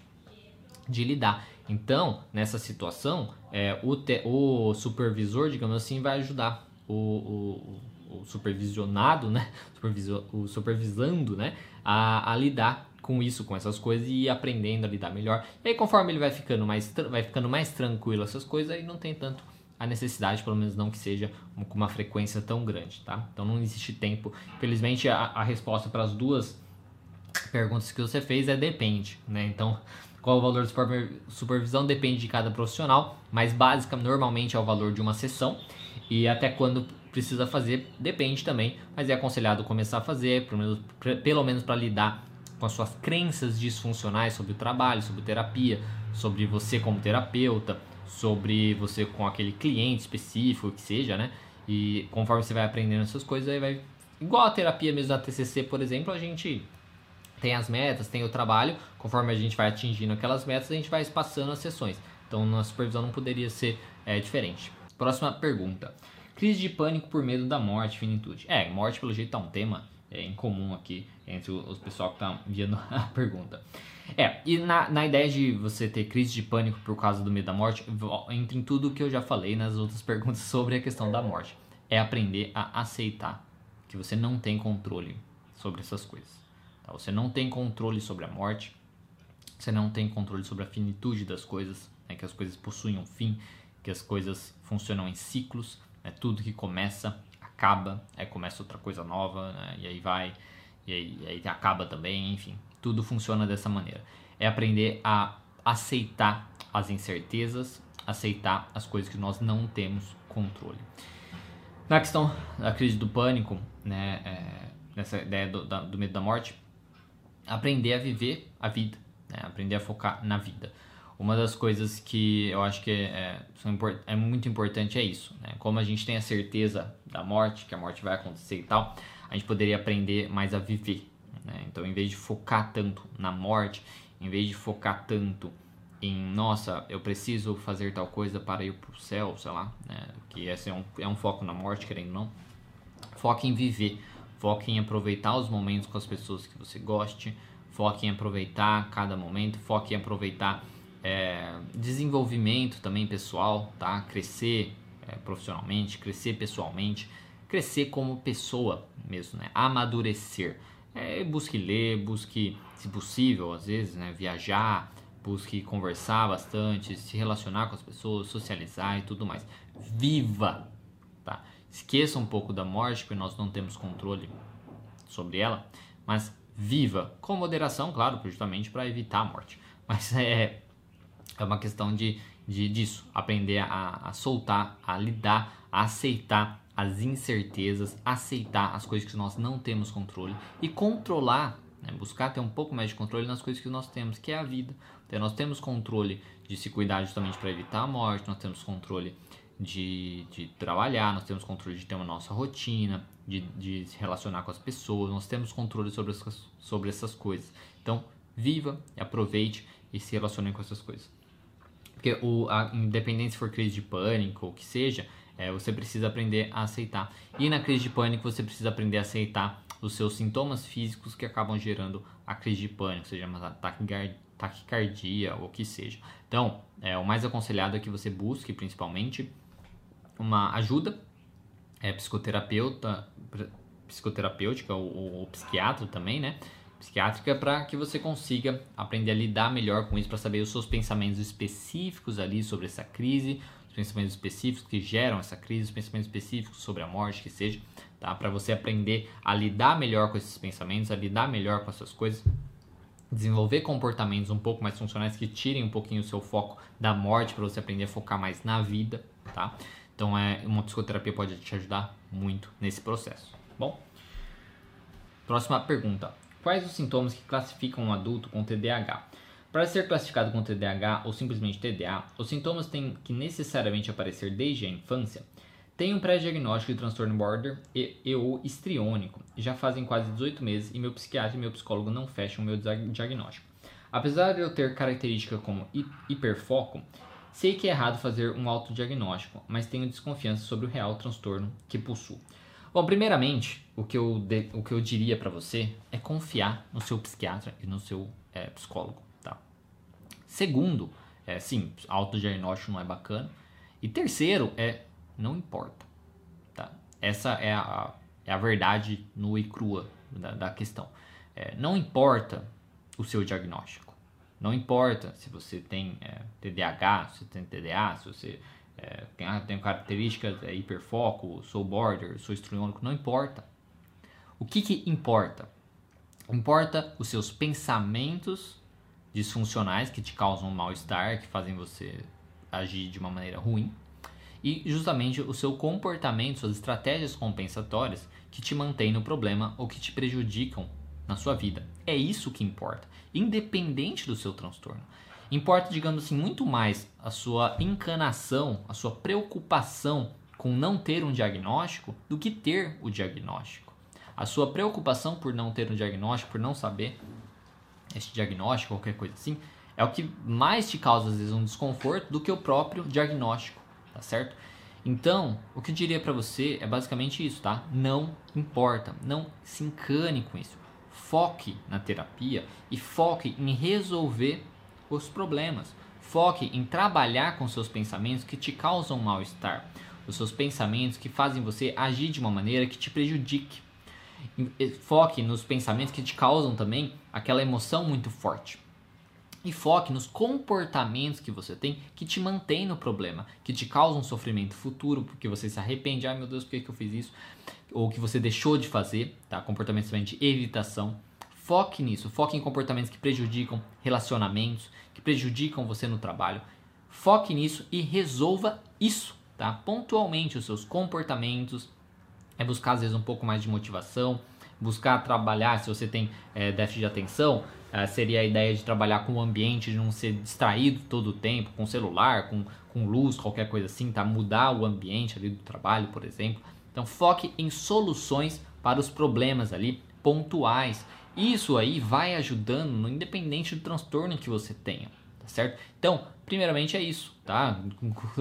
de lidar. Então, nessa situação, é, o, te, o supervisor, digamos assim, vai ajudar o, o, o supervisionado, né? Supervisor, o supervisando, né? A, a lidar com isso, com essas coisas e aprendendo a lidar melhor. E aí conforme ele vai ficando mais, vai ficando mais tranquilo essas coisas, aí não tem tanto a necessidade, pelo menos não que seja com uma frequência tão grande, tá? Então não existe tempo. Infelizmente a, a resposta para as duas perguntas que você fez é depende, né? Então qual o valor de supervisão depende de cada profissional, mas básica normalmente é o valor de uma sessão e até quando precisa fazer depende também, mas é aconselhado começar a fazer, pelo menos, pelo menos para lidar com as suas crenças disfuncionais sobre o trabalho, sobre terapia, sobre você como terapeuta, sobre você com aquele cliente específico que seja, né? E conforme você vai aprendendo essas coisas, aí vai igual a terapia mesmo da TCC, por exemplo, a gente tem as metas, tem o trabalho, conforme a gente vai atingindo aquelas metas, a gente vai espaçando as sessões. Então, na supervisão não poderia ser é, diferente. Próxima pergunta. Crise de pânico por medo da morte, finitude. É, morte pelo jeito tá um tema é, em comum aqui entre os pessoal que tá enviando a pergunta. É, e na, na ideia de você ter crise de pânico por causa do medo da morte, entra em tudo que eu já falei nas outras perguntas sobre a questão da morte. É aprender a aceitar que você não tem controle sobre essas coisas. Tá? Você não tem controle sobre a morte, você não tem controle sobre a finitude das coisas, né? que as coisas possuem um fim, que as coisas funcionam em ciclos, né? tudo que começa acaba, aí começa outra coisa nova, né? e aí vai, e aí, e aí acaba também, enfim, tudo funciona dessa maneira. É aprender a aceitar as incertezas, aceitar as coisas que nós não temos controle. Na questão da crise do pânico, né, é, nessa ideia do, da, do medo da morte, aprender a viver a vida, né, aprender a focar na vida. Uma das coisas que eu acho que é, é, é muito importante é isso. Né? Como a gente tem a certeza da morte, que a morte vai acontecer e tal, a gente poderia aprender mais a viver. Né? Então, em vez de focar tanto na morte, em vez de focar tanto em, nossa, eu preciso fazer tal coisa para ir para o céu, sei lá, né? que esse é um, é um foco na morte, querendo ou não, foque em viver, foque em aproveitar os momentos com as pessoas que você goste, foque em aproveitar cada momento, foque em aproveitar é, desenvolvimento também pessoal, tá? Crescer é, profissionalmente, crescer pessoalmente, crescer como pessoa mesmo, né? Amadurecer. É, busque ler, busque, se possível, às vezes, né? Viajar, busque conversar bastante, se relacionar com as pessoas, socializar e tudo mais. Viva? Esqueça um pouco da morte, porque nós não temos controle sobre ela, mas viva com moderação, claro, justamente para evitar a morte. Mas é é uma questão de, de disso, aprender a, a soltar, a lidar, a aceitar as incertezas, aceitar as coisas que nós não temos controle e controlar, né, buscar ter um pouco mais de controle nas coisas que nós temos, que é a vida. Então, nós temos controle de se cuidar justamente para evitar a morte, nós temos controle de, de trabalhar, nós temos controle de ter uma nossa rotina, de, de se relacionar com as pessoas, nós temos controle sobre, essas, sobre essas coisas. Então, viva, aproveite e se relacione com essas coisas. Porque o, a, independente se for crise de pânico ou que seja, é, você precisa aprender a aceitar. E na crise de pânico você precisa aprender a aceitar os seus sintomas físicos que acabam gerando a crise de pânico, seja uma taquicardia ou o que seja. Então, é, o mais aconselhado é que você busque principalmente uma ajuda é, psicoterapeuta, psicoterapêutica ou, ou psiquiatra também, né? psiquiátrica para que você consiga aprender a lidar melhor com isso, para saber os seus pensamentos específicos ali sobre essa crise, os pensamentos específicos que geram essa crise, os pensamentos específicos sobre a morte, que seja, tá? Para você aprender a lidar melhor com esses pensamentos, a lidar melhor com essas coisas, desenvolver comportamentos um pouco mais funcionais que tirem um pouquinho o seu foco da morte para você aprender a focar mais na vida, tá? Então é uma psicoterapia pode te ajudar muito nesse processo. Bom, próxima pergunta. Quais os sintomas que classificam um adulto com TDAH? Para ser classificado com TDAH ou simplesmente TDA, os sintomas têm que necessariamente aparecer desde a infância. Tenho um pré-diagnóstico de transtorno border e, e ou histriônico. Já fazem quase 18 meses e meu psiquiatra e meu psicólogo não fecham o meu diagnóstico. Apesar de eu ter características como hiperfoco, sei que é errado fazer um autodiagnóstico, mas tenho desconfiança sobre o real transtorno que possuo. Bom, primeiramente, o que eu, de, o que eu diria para você é confiar no seu psiquiatra e no seu é, psicólogo, tá? Segundo, é, sim, autodiagnóstico não é bacana. E terceiro é, não importa, tá? Essa é a, é a verdade nua e crua da, da questão. É, não importa o seu diagnóstico. Não importa se você tem é, TDAH, se você tem TDA, se você é, tem, ah, tem características, é, hiperfoco, sou border, sou estriônico, não importa. O que, que importa? Importa os seus pensamentos disfuncionais que te causam mal-estar, que fazem você agir de uma maneira ruim, e justamente o seu comportamento, suas estratégias compensatórias que te mantêm no problema ou que te prejudicam na sua vida. É isso que importa, independente do seu transtorno. Importa, digamos assim, muito mais a sua encanação, a sua preocupação com não ter um diagnóstico do que ter o diagnóstico. A sua preocupação por não ter um diagnóstico, por não saber, esse diagnóstico, qualquer coisa assim, é o que mais te causa às vezes um desconforto do que o próprio diagnóstico, tá certo? Então, o que eu diria para você é basicamente isso, tá? Não importa, não se encane com isso. Foque na terapia e foque em resolver os problemas. Foque em trabalhar com seus pensamentos que te causam mal-estar, os seus pensamentos que fazem você agir de uma maneira que te prejudique. Foque nos pensamentos que te causam também aquela emoção muito forte. E foque nos comportamentos que você tem que te mantém no problema, que te causam um sofrimento futuro, porque você se arrepende, ai meu Deus, por que, que eu fiz isso? Ou que você deixou de fazer, tá? Comportamentos de evitação. Foque nisso, foque em comportamentos que prejudicam relacionamentos, que prejudicam você no trabalho. Foque nisso e resolva isso, tá? Pontualmente os seus comportamentos. É buscar às vezes um pouco mais de motivação, buscar trabalhar, se você tem é, déficit de atenção, é, seria a ideia de trabalhar com o ambiente, de não ser distraído todo o tempo, com celular, com, com luz, qualquer coisa assim, tá? Mudar o ambiente ali do trabalho, por exemplo. Então foque em soluções para os problemas ali pontuais. Isso aí vai ajudando no independente do transtorno que você tenha, tá certo? Então, primeiramente é isso, tá?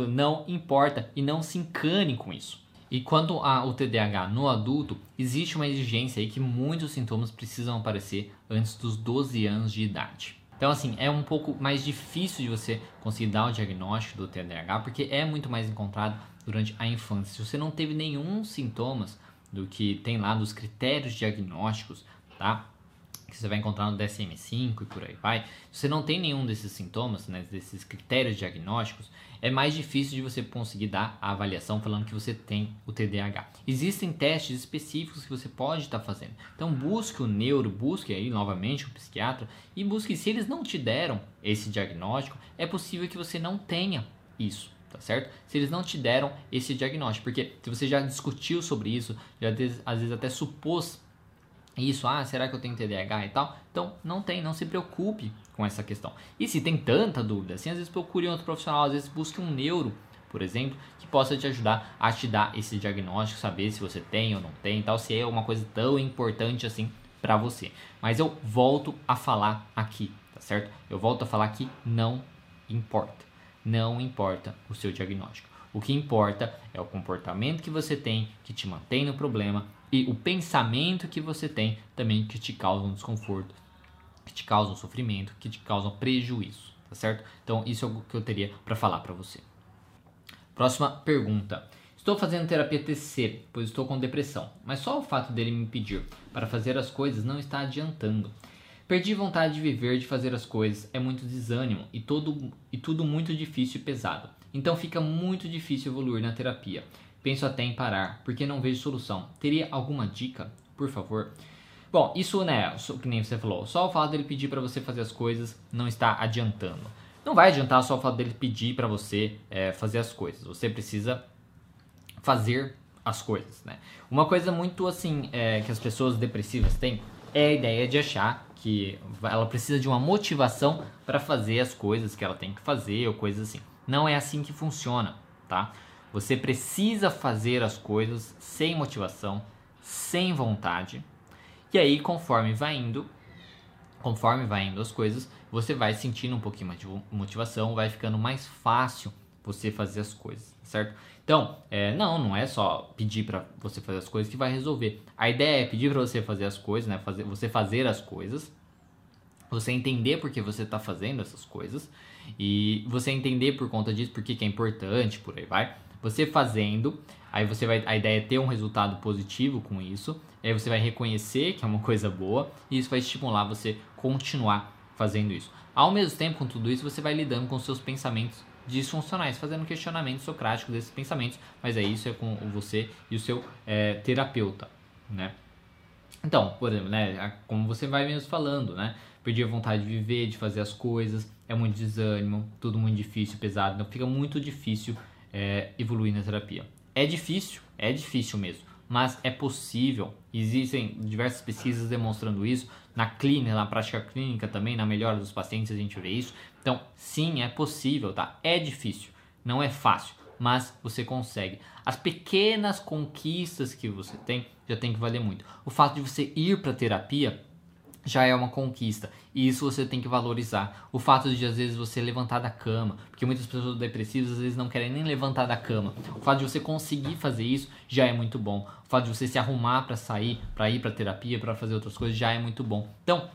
Não importa e não se encane com isso. E quanto ao TDAH no adulto, existe uma exigência aí que muitos sintomas precisam aparecer antes dos 12 anos de idade. Então, assim, é um pouco mais difícil de você conseguir dar o diagnóstico do TDAH, porque é muito mais encontrado durante a infância. Se você não teve nenhum sintomas do que tem lá nos critérios diagnósticos, tá? Que você vai encontrar no DSM-5 e por aí vai, se você não tem nenhum desses sintomas, né, desses critérios diagnósticos, é mais difícil de você conseguir dar a avaliação falando que você tem o TDAH. Existem testes específicos que você pode estar tá fazendo. Então busque o neuro, busque aí novamente o psiquiatra e busque se eles não te deram esse diagnóstico, é possível que você não tenha isso tá certo? Se eles não te deram esse diagnóstico, porque se você já discutiu sobre isso, já às vezes até supôs isso, ah, será que eu tenho TDAH e tal? Então, não tem, não se preocupe com essa questão. E se tem tanta dúvida, assim, às vezes procure um outro profissional, às vezes busque um neuro, por exemplo, que possa te ajudar a te dar esse diagnóstico, saber se você tem ou não tem e tal, se é uma coisa tão importante assim para você. Mas eu volto a falar aqui, tá certo? Eu volto a falar que não importa. Não importa o seu diagnóstico. O que importa é o comportamento que você tem que te mantém no problema e o pensamento que você tem também que te causa um desconforto, que te causa um sofrimento, que te causa um prejuízo, tá certo? Então isso é o que eu teria para falar para você. Próxima pergunta. Estou fazendo terapia TCC, pois estou com depressão, mas só o fato dele me pedir para fazer as coisas não está adiantando. Perdi vontade de viver, de fazer as coisas, é muito desânimo e, todo, e tudo muito difícil e pesado. Então fica muito difícil evoluir na terapia. Penso até em parar, porque não vejo solução. Teria alguma dica, por favor? Bom, isso, né, que nem você falou, só o fato dele pedir para você fazer as coisas não está adiantando. Não vai adiantar só o fato dele pedir para você é, fazer as coisas. Você precisa fazer as coisas, né? Uma coisa muito assim é, que as pessoas depressivas têm é a ideia de achar que ela precisa de uma motivação para fazer as coisas que ela tem que fazer ou coisas assim. Não é assim que funciona, tá? Você precisa fazer as coisas sem motivação, sem vontade. E aí, conforme vai indo, conforme vai indo as coisas, você vai sentindo um pouquinho mais de motivação, vai ficando mais fácil você fazer as coisas, certo? Então, é, não, não é só pedir para você fazer as coisas que vai resolver. A ideia é pedir para você fazer as coisas, né? Fazer, você fazer as coisas, você entender por que você está fazendo essas coisas e você entender por conta disso, por que é importante, por aí vai. Você fazendo, aí você vai, a ideia é ter um resultado positivo com isso, aí você vai reconhecer que é uma coisa boa e isso vai estimular você continuar fazendo isso. Ao mesmo tempo, com tudo isso, você vai lidando com seus pensamentos disfuncionais, fazendo questionamento socrático desses pensamentos, mas é isso é com você e o seu é, terapeuta, né? Então, por exemplo, né, como você vai mesmo falando, né? Perder a vontade de viver, de fazer as coisas, é muito desânimo, tudo muito difícil, pesado, então fica muito difícil é, evoluir na terapia. É difícil, é difícil mesmo, mas é possível. Existem diversas pesquisas demonstrando isso. Na clínica, na prática clínica também, na melhora dos pacientes a gente vê isso. Então, sim, é possível, tá? É difícil, não é fácil, mas você consegue. As pequenas conquistas que você tem já tem que valer muito. O fato de você ir para terapia já é uma conquista. E isso você tem que valorizar. O fato de às vezes você levantar da cama, porque muitas pessoas depressivas às vezes não querem nem levantar da cama. O fato de você conseguir fazer isso já é muito bom. O fato de você se arrumar para sair, para ir para terapia, para fazer outras coisas já é muito bom. Então,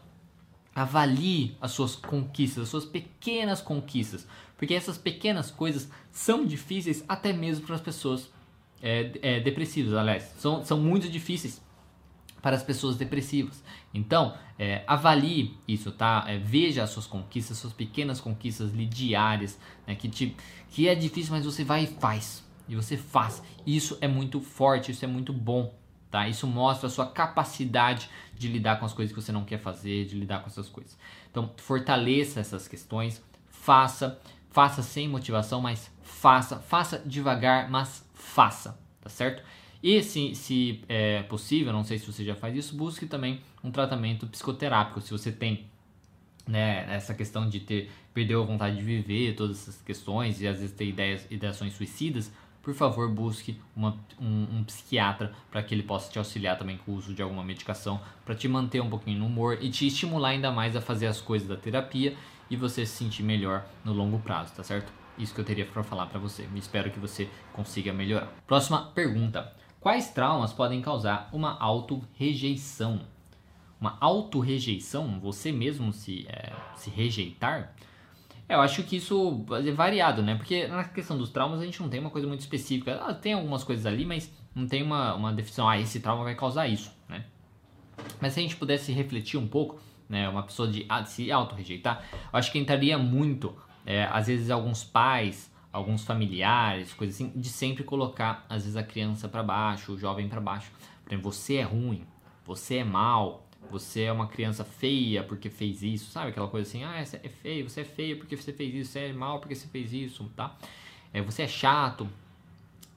avalie as suas conquistas, as suas pequenas conquistas, porque essas pequenas coisas são difíceis até mesmo para as pessoas é, é, depressivas, aliás, são, são muito difíceis para as pessoas depressivas. Então, é, avalie isso, tá? É, veja as suas conquistas, suas pequenas conquistas ali, diárias, né? que, te, que é difícil, mas você vai e faz. E você faz. Isso é muito forte, isso é muito bom, tá? Isso mostra a sua capacidade de lidar com as coisas que você não quer fazer, de lidar com essas coisas. Então, fortaleça essas questões, faça, faça sem motivação, mas faça, faça devagar, mas faça, tá certo? E se, se é possível, não sei se você já faz isso, busque também um tratamento psicoterápico. Se você tem né, essa questão de ter perdeu a vontade de viver, todas essas questões e às vezes ter ideias, ideações suicidas, por favor busque uma, um, um psiquiatra para que ele possa te auxiliar também com o uso de alguma medicação para te manter um pouquinho no humor e te estimular ainda mais a fazer as coisas da terapia e você se sentir melhor no longo prazo, tá certo? Isso que eu teria para falar para você. Espero que você consiga melhorar. Próxima pergunta. Quais traumas podem causar uma auto-rejeição? Uma auto-rejeição, você mesmo se, é, se rejeitar? É, eu acho que isso é variado, né? Porque na questão dos traumas a gente não tem uma coisa muito específica. Ah, tem algumas coisas ali, mas não tem uma, uma definição. Ah, esse trauma vai causar isso, né? Mas se a gente pudesse refletir um pouco, né? Uma pessoa de se auto-rejeitar, eu acho que entraria muito, é, às vezes, alguns pais alguns familiares, coisas assim, de sempre colocar às vezes a criança para baixo, o jovem para baixo. Por exemplo, você é ruim, você é mal, você é uma criança feia porque fez isso, sabe aquela coisa assim, ah, você é feio, você é feio porque você fez isso, você é mal porque você fez isso, tá? É, você é chato,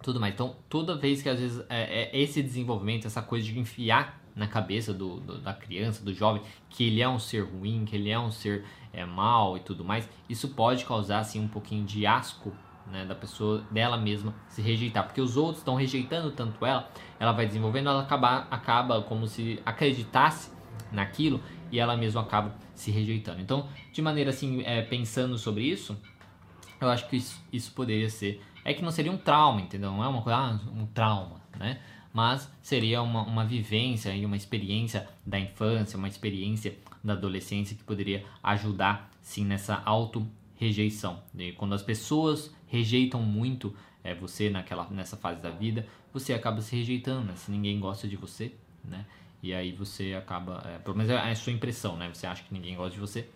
tudo mais. Então, toda vez que às vezes é, é esse desenvolvimento, essa coisa de enfiar na cabeça do, do, da criança, do jovem, que ele é um ser ruim, que ele é um ser é, mal e tudo mais, isso pode causar assim um pouquinho de asco né, da pessoa, dela mesma se rejeitar, porque os outros estão rejeitando tanto ela, ela vai desenvolvendo, ela acaba, acaba como se acreditasse naquilo e ela mesma acaba se rejeitando. Então, de maneira assim, é, pensando sobre isso, eu acho que isso, isso poderia ser, é que não seria um trauma, entendeu? Não é uma coisa, ah, um trauma, né? Mas seria uma, uma vivência e uma experiência da infância, uma experiência da adolescência que poderia ajudar sim nessa auto rejeição. Quando as pessoas rejeitam muito é, você naquela nessa fase da vida, você acaba se rejeitando, né? se ninguém gosta de você, né? E aí você acaba, é, pelo menos é a sua impressão, né? Você acha que ninguém gosta de você,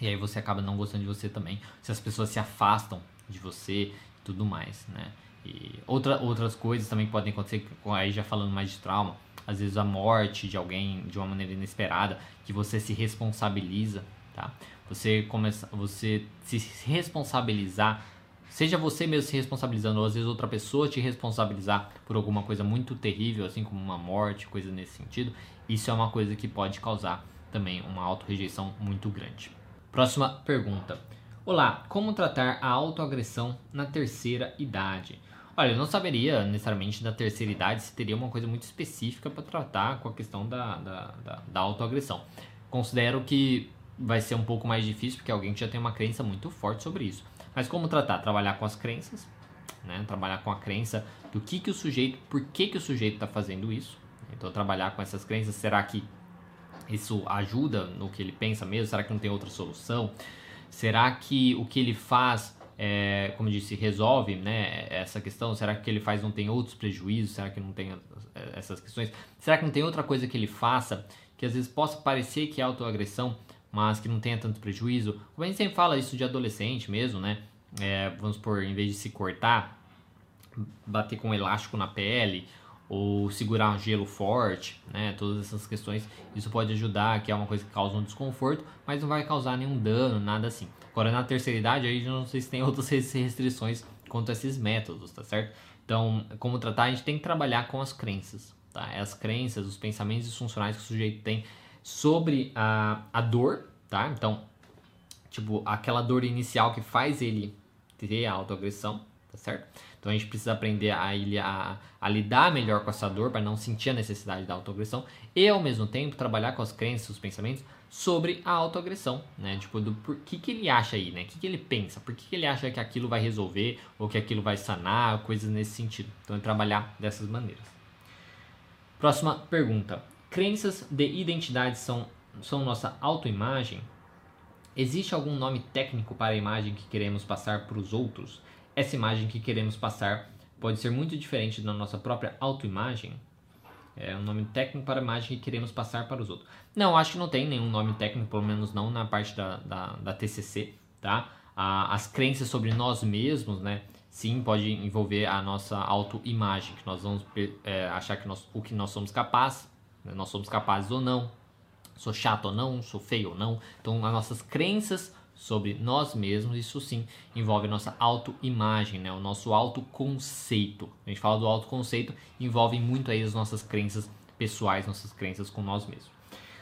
e aí você acaba não gostando de você também. Se as pessoas se afastam de você e tudo mais, né? E outra, outras coisas também podem acontecer, aí já falando mais de trauma, às vezes a morte de alguém de uma maneira inesperada, que você se responsabiliza, tá? Você começa, você se responsabilizar, seja você mesmo se responsabilizando ou às vezes outra pessoa te responsabilizar por alguma coisa muito terrível, assim como uma morte, coisa nesse sentido, isso é uma coisa que pode causar também uma auto-rejeição muito grande. Próxima pergunta. Olá, como tratar a autoagressão na terceira idade? Olha, eu não saberia necessariamente da terceira idade se teria uma coisa muito específica para tratar com a questão da, da, da, da autoagressão. Considero que vai ser um pouco mais difícil porque alguém já tem uma crença muito forte sobre isso. Mas como tratar? Trabalhar com as crenças, né? trabalhar com a crença do que, que o sujeito, por que, que o sujeito está fazendo isso. Então, trabalhar com essas crenças, será que isso ajuda no que ele pensa mesmo? Será que não tem outra solução? Será que o que ele faz é, como disse, resolve né, essa questão? Será que ele faz não tem outros prejuízos? Será que não tem essas questões? Será que não tem outra coisa que ele faça que às vezes possa parecer que é autoagressão, mas que não tenha tanto prejuízo? Como a gente sempre fala isso de adolescente mesmo, né? É, vamos por, em vez de se cortar, bater com um elástico na pele ou segurar um gelo forte, né? Todas essas questões, isso pode ajudar, que é uma coisa que causa um desconforto, mas não vai causar nenhum dano, nada assim. Agora na terceira idade, aí não sei se tem outras restrições quanto a esses métodos, tá certo? Então, como tratar, a gente tem que trabalhar com as crenças, tá? As crenças, os pensamentos disfuncionais que o sujeito tem sobre a, a dor, tá? Então, tipo, aquela dor inicial que faz ele ter a autoagressão, tá certo? Então a gente precisa aprender a, a, a lidar melhor com essa dor para não sentir a necessidade da autoagressão e ao mesmo tempo trabalhar com as crenças, os pensamentos sobre a autoagressão, né? Tipo, do por que, que ele acha aí, né? O que, que ele pensa? Por que, que ele acha que aquilo vai resolver ou que aquilo vai sanar, coisas nesse sentido. Então é trabalhar dessas maneiras. Próxima pergunta. Crenças de identidade são, são nossa autoimagem? Existe algum nome técnico para a imagem que queremos passar para os outros? Essa imagem que queremos passar pode ser muito diferente da nossa própria autoimagem? É um nome técnico para a imagem que queremos passar para os outros. Não, acho que não tem nenhum nome técnico, pelo menos não na parte da, da, da TCC, tá? as crenças sobre nós mesmos, né? Sim, pode envolver a nossa autoimagem, que nós vamos é, achar que nós, o que nós somos capazes, né? nós somos capazes ou não, sou chato ou não, sou feio ou não. Então, as nossas crenças sobre nós mesmos, isso sim envolve a nossa autoimagem, né? o nosso autoconceito. A gente fala do autoconceito, envolve muito aí as nossas crenças pessoais, nossas crenças com nós mesmos.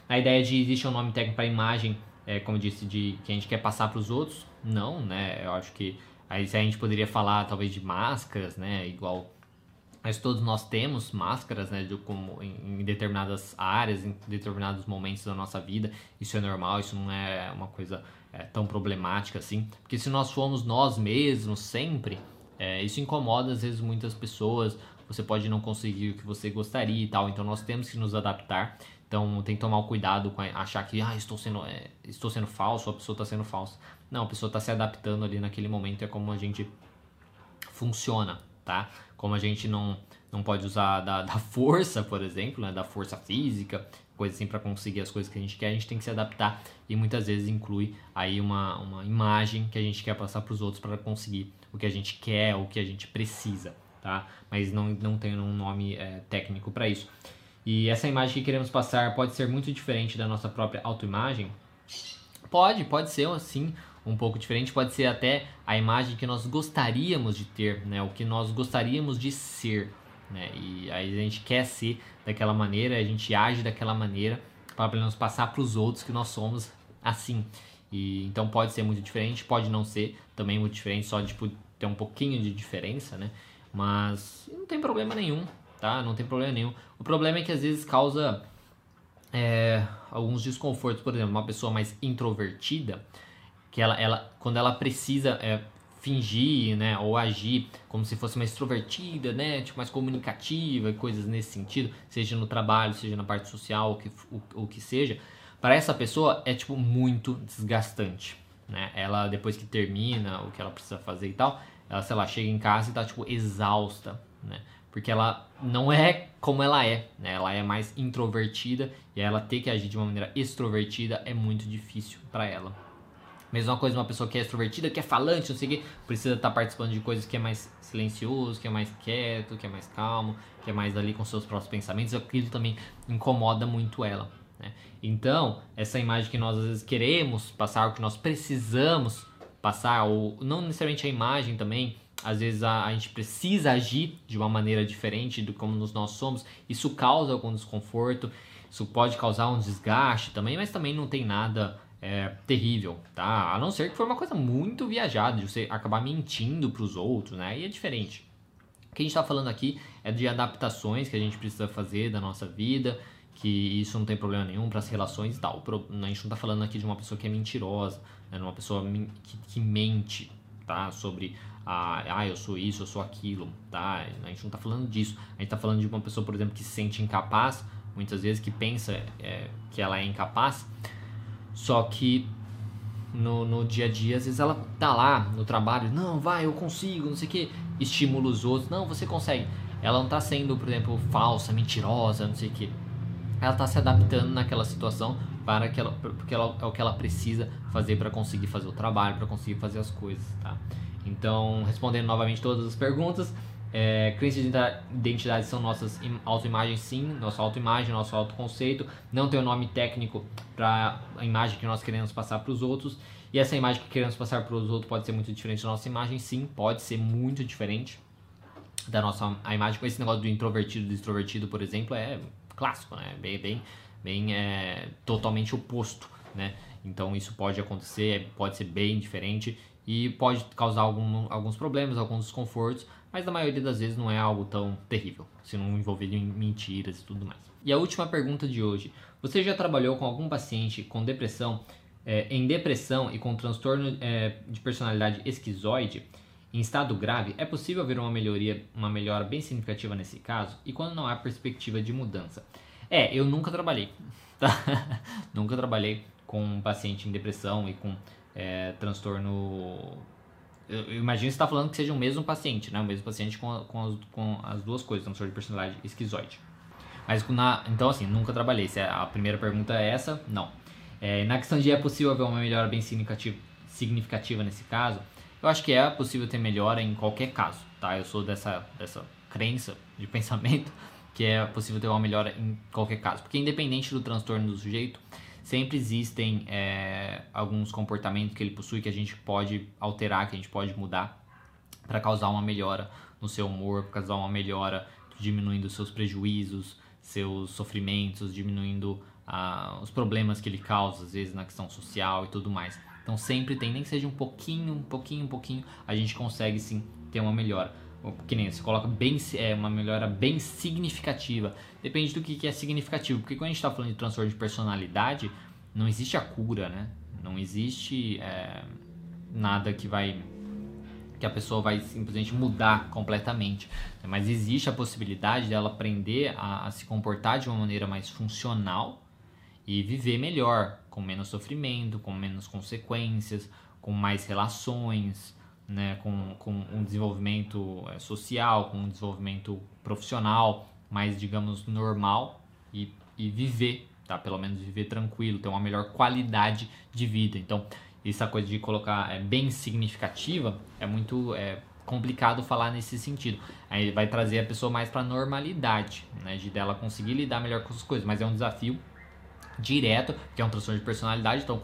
A ideia de existe um nome técnico para imagem, é, como eu disse, de que a gente quer passar para os outros, não, né? Eu acho que aí a gente poderia falar talvez de máscaras, né? Igual mas todos nós temos máscaras, né, de, como em, em, determinadas áreas, em determinados momentos da nossa vida. Isso é normal, isso não é uma coisa é, tão problemática assim. Porque se nós formos nós mesmos sempre, é, isso incomoda às vezes muitas pessoas. Você pode não conseguir o que você gostaria e tal. Então nós temos que nos adaptar. Então tem que tomar cuidado com achar que ah, estou sendo, é, estou sendo falso, a pessoa está sendo falsa. Não, a pessoa está se adaptando ali naquele momento. É como a gente funciona, tá? Como a gente não, não pode usar da, da força, por exemplo, né? da força física, coisa assim para conseguir as coisas que a gente quer, a gente tem que se adaptar e muitas vezes inclui aí uma, uma imagem que a gente quer passar para os outros para conseguir o que a gente quer, o que a gente precisa, tá? Mas não, não tem um nome é, técnico para isso. E essa imagem que queremos passar pode ser muito diferente da nossa própria autoimagem? Pode, pode ser assim um pouco diferente, pode ser até a imagem que nós gostaríamos de ter, né? O que nós gostaríamos de ser, né? E aí a gente quer ser daquela maneira, a gente age daquela maneira para pelo menos passar para os outros que nós somos assim. E então pode ser muito diferente, pode não ser também muito diferente, só tipo ter um pouquinho de diferença, né? Mas não tem problema nenhum, tá? Não tem problema nenhum. O problema é que às vezes causa é, alguns desconfortos, por exemplo, uma pessoa mais introvertida, que ela, ela quando ela precisa é, fingir, né, ou agir como se fosse mais extrovertida, né, tipo mais comunicativa e coisas nesse sentido, seja no trabalho, seja na parte social, o que, o, o que seja, para essa pessoa é tipo muito desgastante, né? Ela depois que termina o que ela precisa fazer e tal, ela sei lá chega em casa e tá tipo exausta, né? Porque ela não é como ela é, né? Ela é mais introvertida e ela ter que agir de uma maneira extrovertida é muito difícil para ela. Mesma coisa, uma pessoa que é extrovertida, que é falante, não sei o que, precisa estar tá participando de coisas que é mais silencioso, que é mais quieto, que é mais calmo, que é mais ali com seus próprios pensamentos, aquilo também incomoda muito ela. Né? Então, essa imagem que nós às vezes queremos passar, o que nós precisamos passar, ou não necessariamente a imagem também, às vezes a, a gente precisa agir de uma maneira diferente do como nós somos, isso causa algum desconforto, isso pode causar um desgaste também, mas também não tem nada é, terrível, tá? A não ser que for uma coisa muito viajada, de você acabar mentindo para os outros, né? Aí é diferente. O que a gente está falando aqui é de adaptações que a gente precisa fazer da nossa vida, que isso não tem problema nenhum para as relações e tal. A gente não está falando aqui de uma pessoa que é mentirosa, né? uma pessoa que, que mente, tá? Sobre a, ah, eu sou isso, eu sou aquilo, tá? A gente não está falando disso. A gente está falando de uma pessoa, por exemplo, que se sente incapaz, muitas vezes que pensa é, que ela é incapaz, só que no, no dia a dia, às vezes ela tá lá no trabalho, não, vai, eu consigo, não sei o que, estimula os outros, não, você consegue. Ela não tá sendo, por exemplo, falsa, mentirosa, não sei o que. Ela tá se adaptando naquela situação para que ela, porque ela, é o que ela precisa fazer para conseguir fazer o trabalho, para conseguir fazer as coisas, tá? Então, respondendo novamente todas as perguntas, é, crenças de identidade são nossas autoimagens, sim, nossa autoimagem, nosso autoconceito. Não tem o um nome técnico para a imagem que nós queremos passar para os outros. E essa imagem que queremos passar para os outros pode ser muito diferente da nossa imagem, sim, pode ser muito diferente da nossa a imagem. Esse negócio do introvertido do extrovertido, por exemplo, é clássico, né? Bem, bem, bem é, totalmente oposto, né? Então isso pode acontecer, pode ser bem diferente e pode causar algum, alguns problemas, alguns desconfortos, mas na maioria das vezes não é algo tão terrível, se não envolver mentiras e tudo mais. E a última pergunta de hoje: você já trabalhou com algum paciente com depressão, é, em depressão e com transtorno é, de personalidade esquizoide? Em estado grave, é possível haver uma melhoria, uma melhora bem significativa nesse caso? E quando não há perspectiva de mudança? É, eu nunca trabalhei, tá? nunca trabalhei com um paciente em depressão e com é, transtorno. Eu, imagino que você está falando que seja o mesmo paciente, né? O mesmo paciente com, com, as, com as duas coisas, transtorno de personalidade esquizoide. Mas na, então assim, nunca trabalhei. Se a primeira pergunta é essa, não. É, na questão de é possível haver uma melhora bem significativa, significativa nesse caso, eu acho que é possível ter melhora em qualquer caso, tá? Eu sou dessa, dessa crença de pensamento que é possível ter uma melhora em qualquer caso, porque independente do transtorno do sujeito, sempre existem é, alguns comportamentos que ele possui que a gente pode alterar, que a gente pode mudar para causar uma melhora no seu humor, para causar uma melhora diminuindo seus prejuízos, seus sofrimentos, diminuindo ah, os problemas que ele causa, às vezes na questão social e tudo mais. Então sempre tem, nem que seja um pouquinho, um pouquinho, um pouquinho, a gente consegue sim ter uma melhora. Que nem você coloca bem, é, uma melhora bem significativa. Depende do que, que é significativo. Porque quando a gente está falando de transtorno de personalidade, não existe a cura, né? Não existe é, nada que vai que a pessoa vai simplesmente mudar completamente. Mas existe a possibilidade dela aprender a, a se comportar de uma maneira mais funcional e viver melhor, com menos sofrimento, com menos consequências, com mais relações, né, com, com um desenvolvimento é, social, com um desenvolvimento profissional mais, digamos, normal e, e viver, tá? Pelo menos viver tranquilo, ter uma melhor qualidade de vida. Então, essa coisa de colocar é, bem significativa é muito é, complicado falar nesse sentido. Aí vai trazer a pessoa mais para normalidade, né, de dela conseguir lidar melhor com as coisas, mas é um desafio direto, que é um transtorno de personalidade, então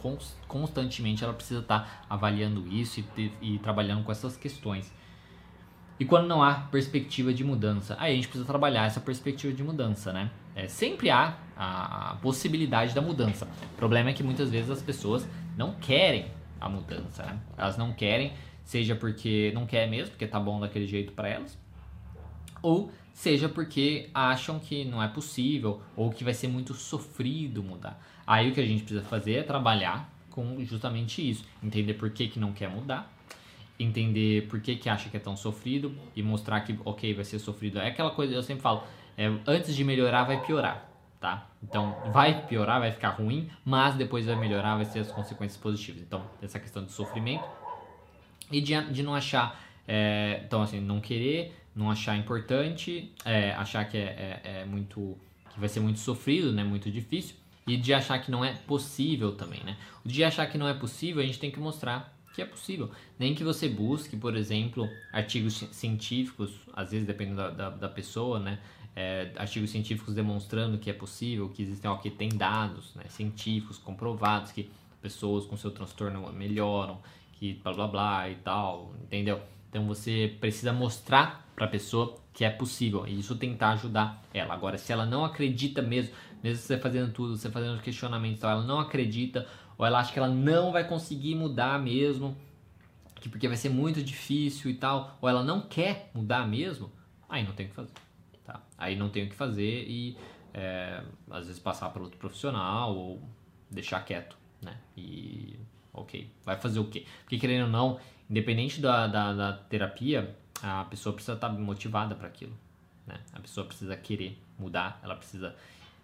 constantemente ela precisa estar tá avaliando isso e, e, trabalhando com essas questões. E quando não há perspectiva de mudança, aí a gente precisa trabalhar essa perspectiva de mudança, né? É, sempre há a, a possibilidade da mudança. O problema é que muitas vezes as pessoas não querem a mudança, né? Elas não querem, seja porque não quer mesmo, porque tá bom daquele jeito para elas, ou seja porque acham que não é possível ou que vai ser muito sofrido mudar. Aí o que a gente precisa fazer é trabalhar com justamente isso, entender por que, que não quer mudar, entender por que, que acha que é tão sofrido e mostrar que, ok, vai ser sofrido. É aquela coisa, eu sempre falo, é, antes de melhorar vai piorar, tá? Então vai piorar, vai ficar ruim, mas depois vai melhorar, vai ter as consequências positivas. Então, essa questão de sofrimento e de, de não achar, é, então assim, não querer não achar importante, é, achar que é, é, é, muito que vai ser muito sofrido, né, muito difícil, e de achar que não é possível também, né? O de achar que não é possível, a gente tem que mostrar que é possível. Nem que você busque, por exemplo, artigos científicos, às vezes dependendo da, da, da pessoa, né? É, artigos científicos demonstrando que é possível, que existem, ó, que tem dados né, científicos comprovados que pessoas com seu transtorno melhoram, que blá blá blá e tal, entendeu? Então você precisa mostrar para a pessoa que é possível e isso tentar ajudar ela. Agora, se ela não acredita mesmo, mesmo você fazendo tudo, você fazendo questionamentos, ela não acredita ou ela acha que ela não vai conseguir mudar mesmo, que porque vai ser muito difícil e tal, ou ela não quer mudar mesmo, aí não tem o que fazer. Tá? Aí não tem o que fazer e é, às vezes passar para outro profissional ou deixar quieto, né? E ok, vai fazer o quê? Porque querendo ou não, Independente da, da, da terapia, a pessoa precisa estar motivada para aquilo. Né? A pessoa precisa querer mudar, ela precisa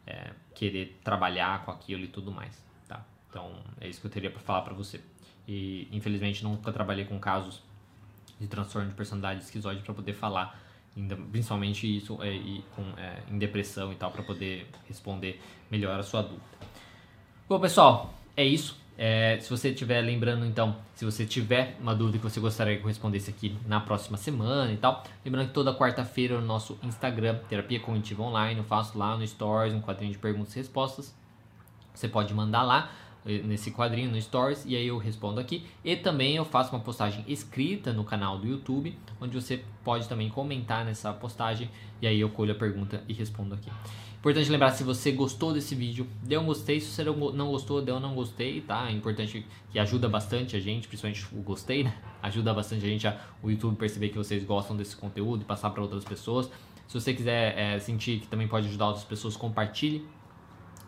é, querer trabalhar com aquilo e tudo mais. Tá? Então é isso que eu teria para falar para você. E infelizmente nunca trabalhei com casos de transtorno de personalidade esquizoide para poder falar, principalmente isso é, e com, é, em depressão e tal, para poder responder melhor a sua dúvida. Bom, pessoal, é isso. É, se você estiver lembrando, então, se você tiver uma dúvida que você gostaria que eu respondesse aqui na próxima semana e tal, lembrando que toda quarta-feira no nosso Instagram, Terapia Cognitiva Online, eu faço lá no Stories um quadrinho de perguntas e respostas. Você pode mandar lá, eh, nesse quadrinho no Stories e aí eu respondo aqui. E também eu faço uma postagem escrita no canal do YouTube, onde você pode também comentar nessa postagem e aí eu colho a pergunta e respondo aqui. Importante lembrar, se você gostou desse vídeo, dê um gostei. Se você não gostou, dê um não gostei, tá? É importante que ajuda bastante a gente, principalmente o gostei, né? Ajuda bastante a gente, a, o YouTube perceber que vocês gostam desse conteúdo e passar para outras pessoas. Se você quiser é, sentir que também pode ajudar outras pessoas, compartilhe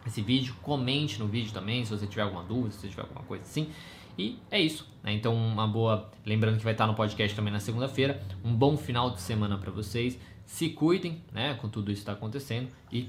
esse vídeo, comente no vídeo também, se você tiver alguma dúvida, se tiver alguma coisa assim. E é isso, né? Então, uma boa. Lembrando que vai estar no podcast também na segunda-feira. Um bom final de semana para vocês. Se cuidem, né? Com tudo isso que está acontecendo. E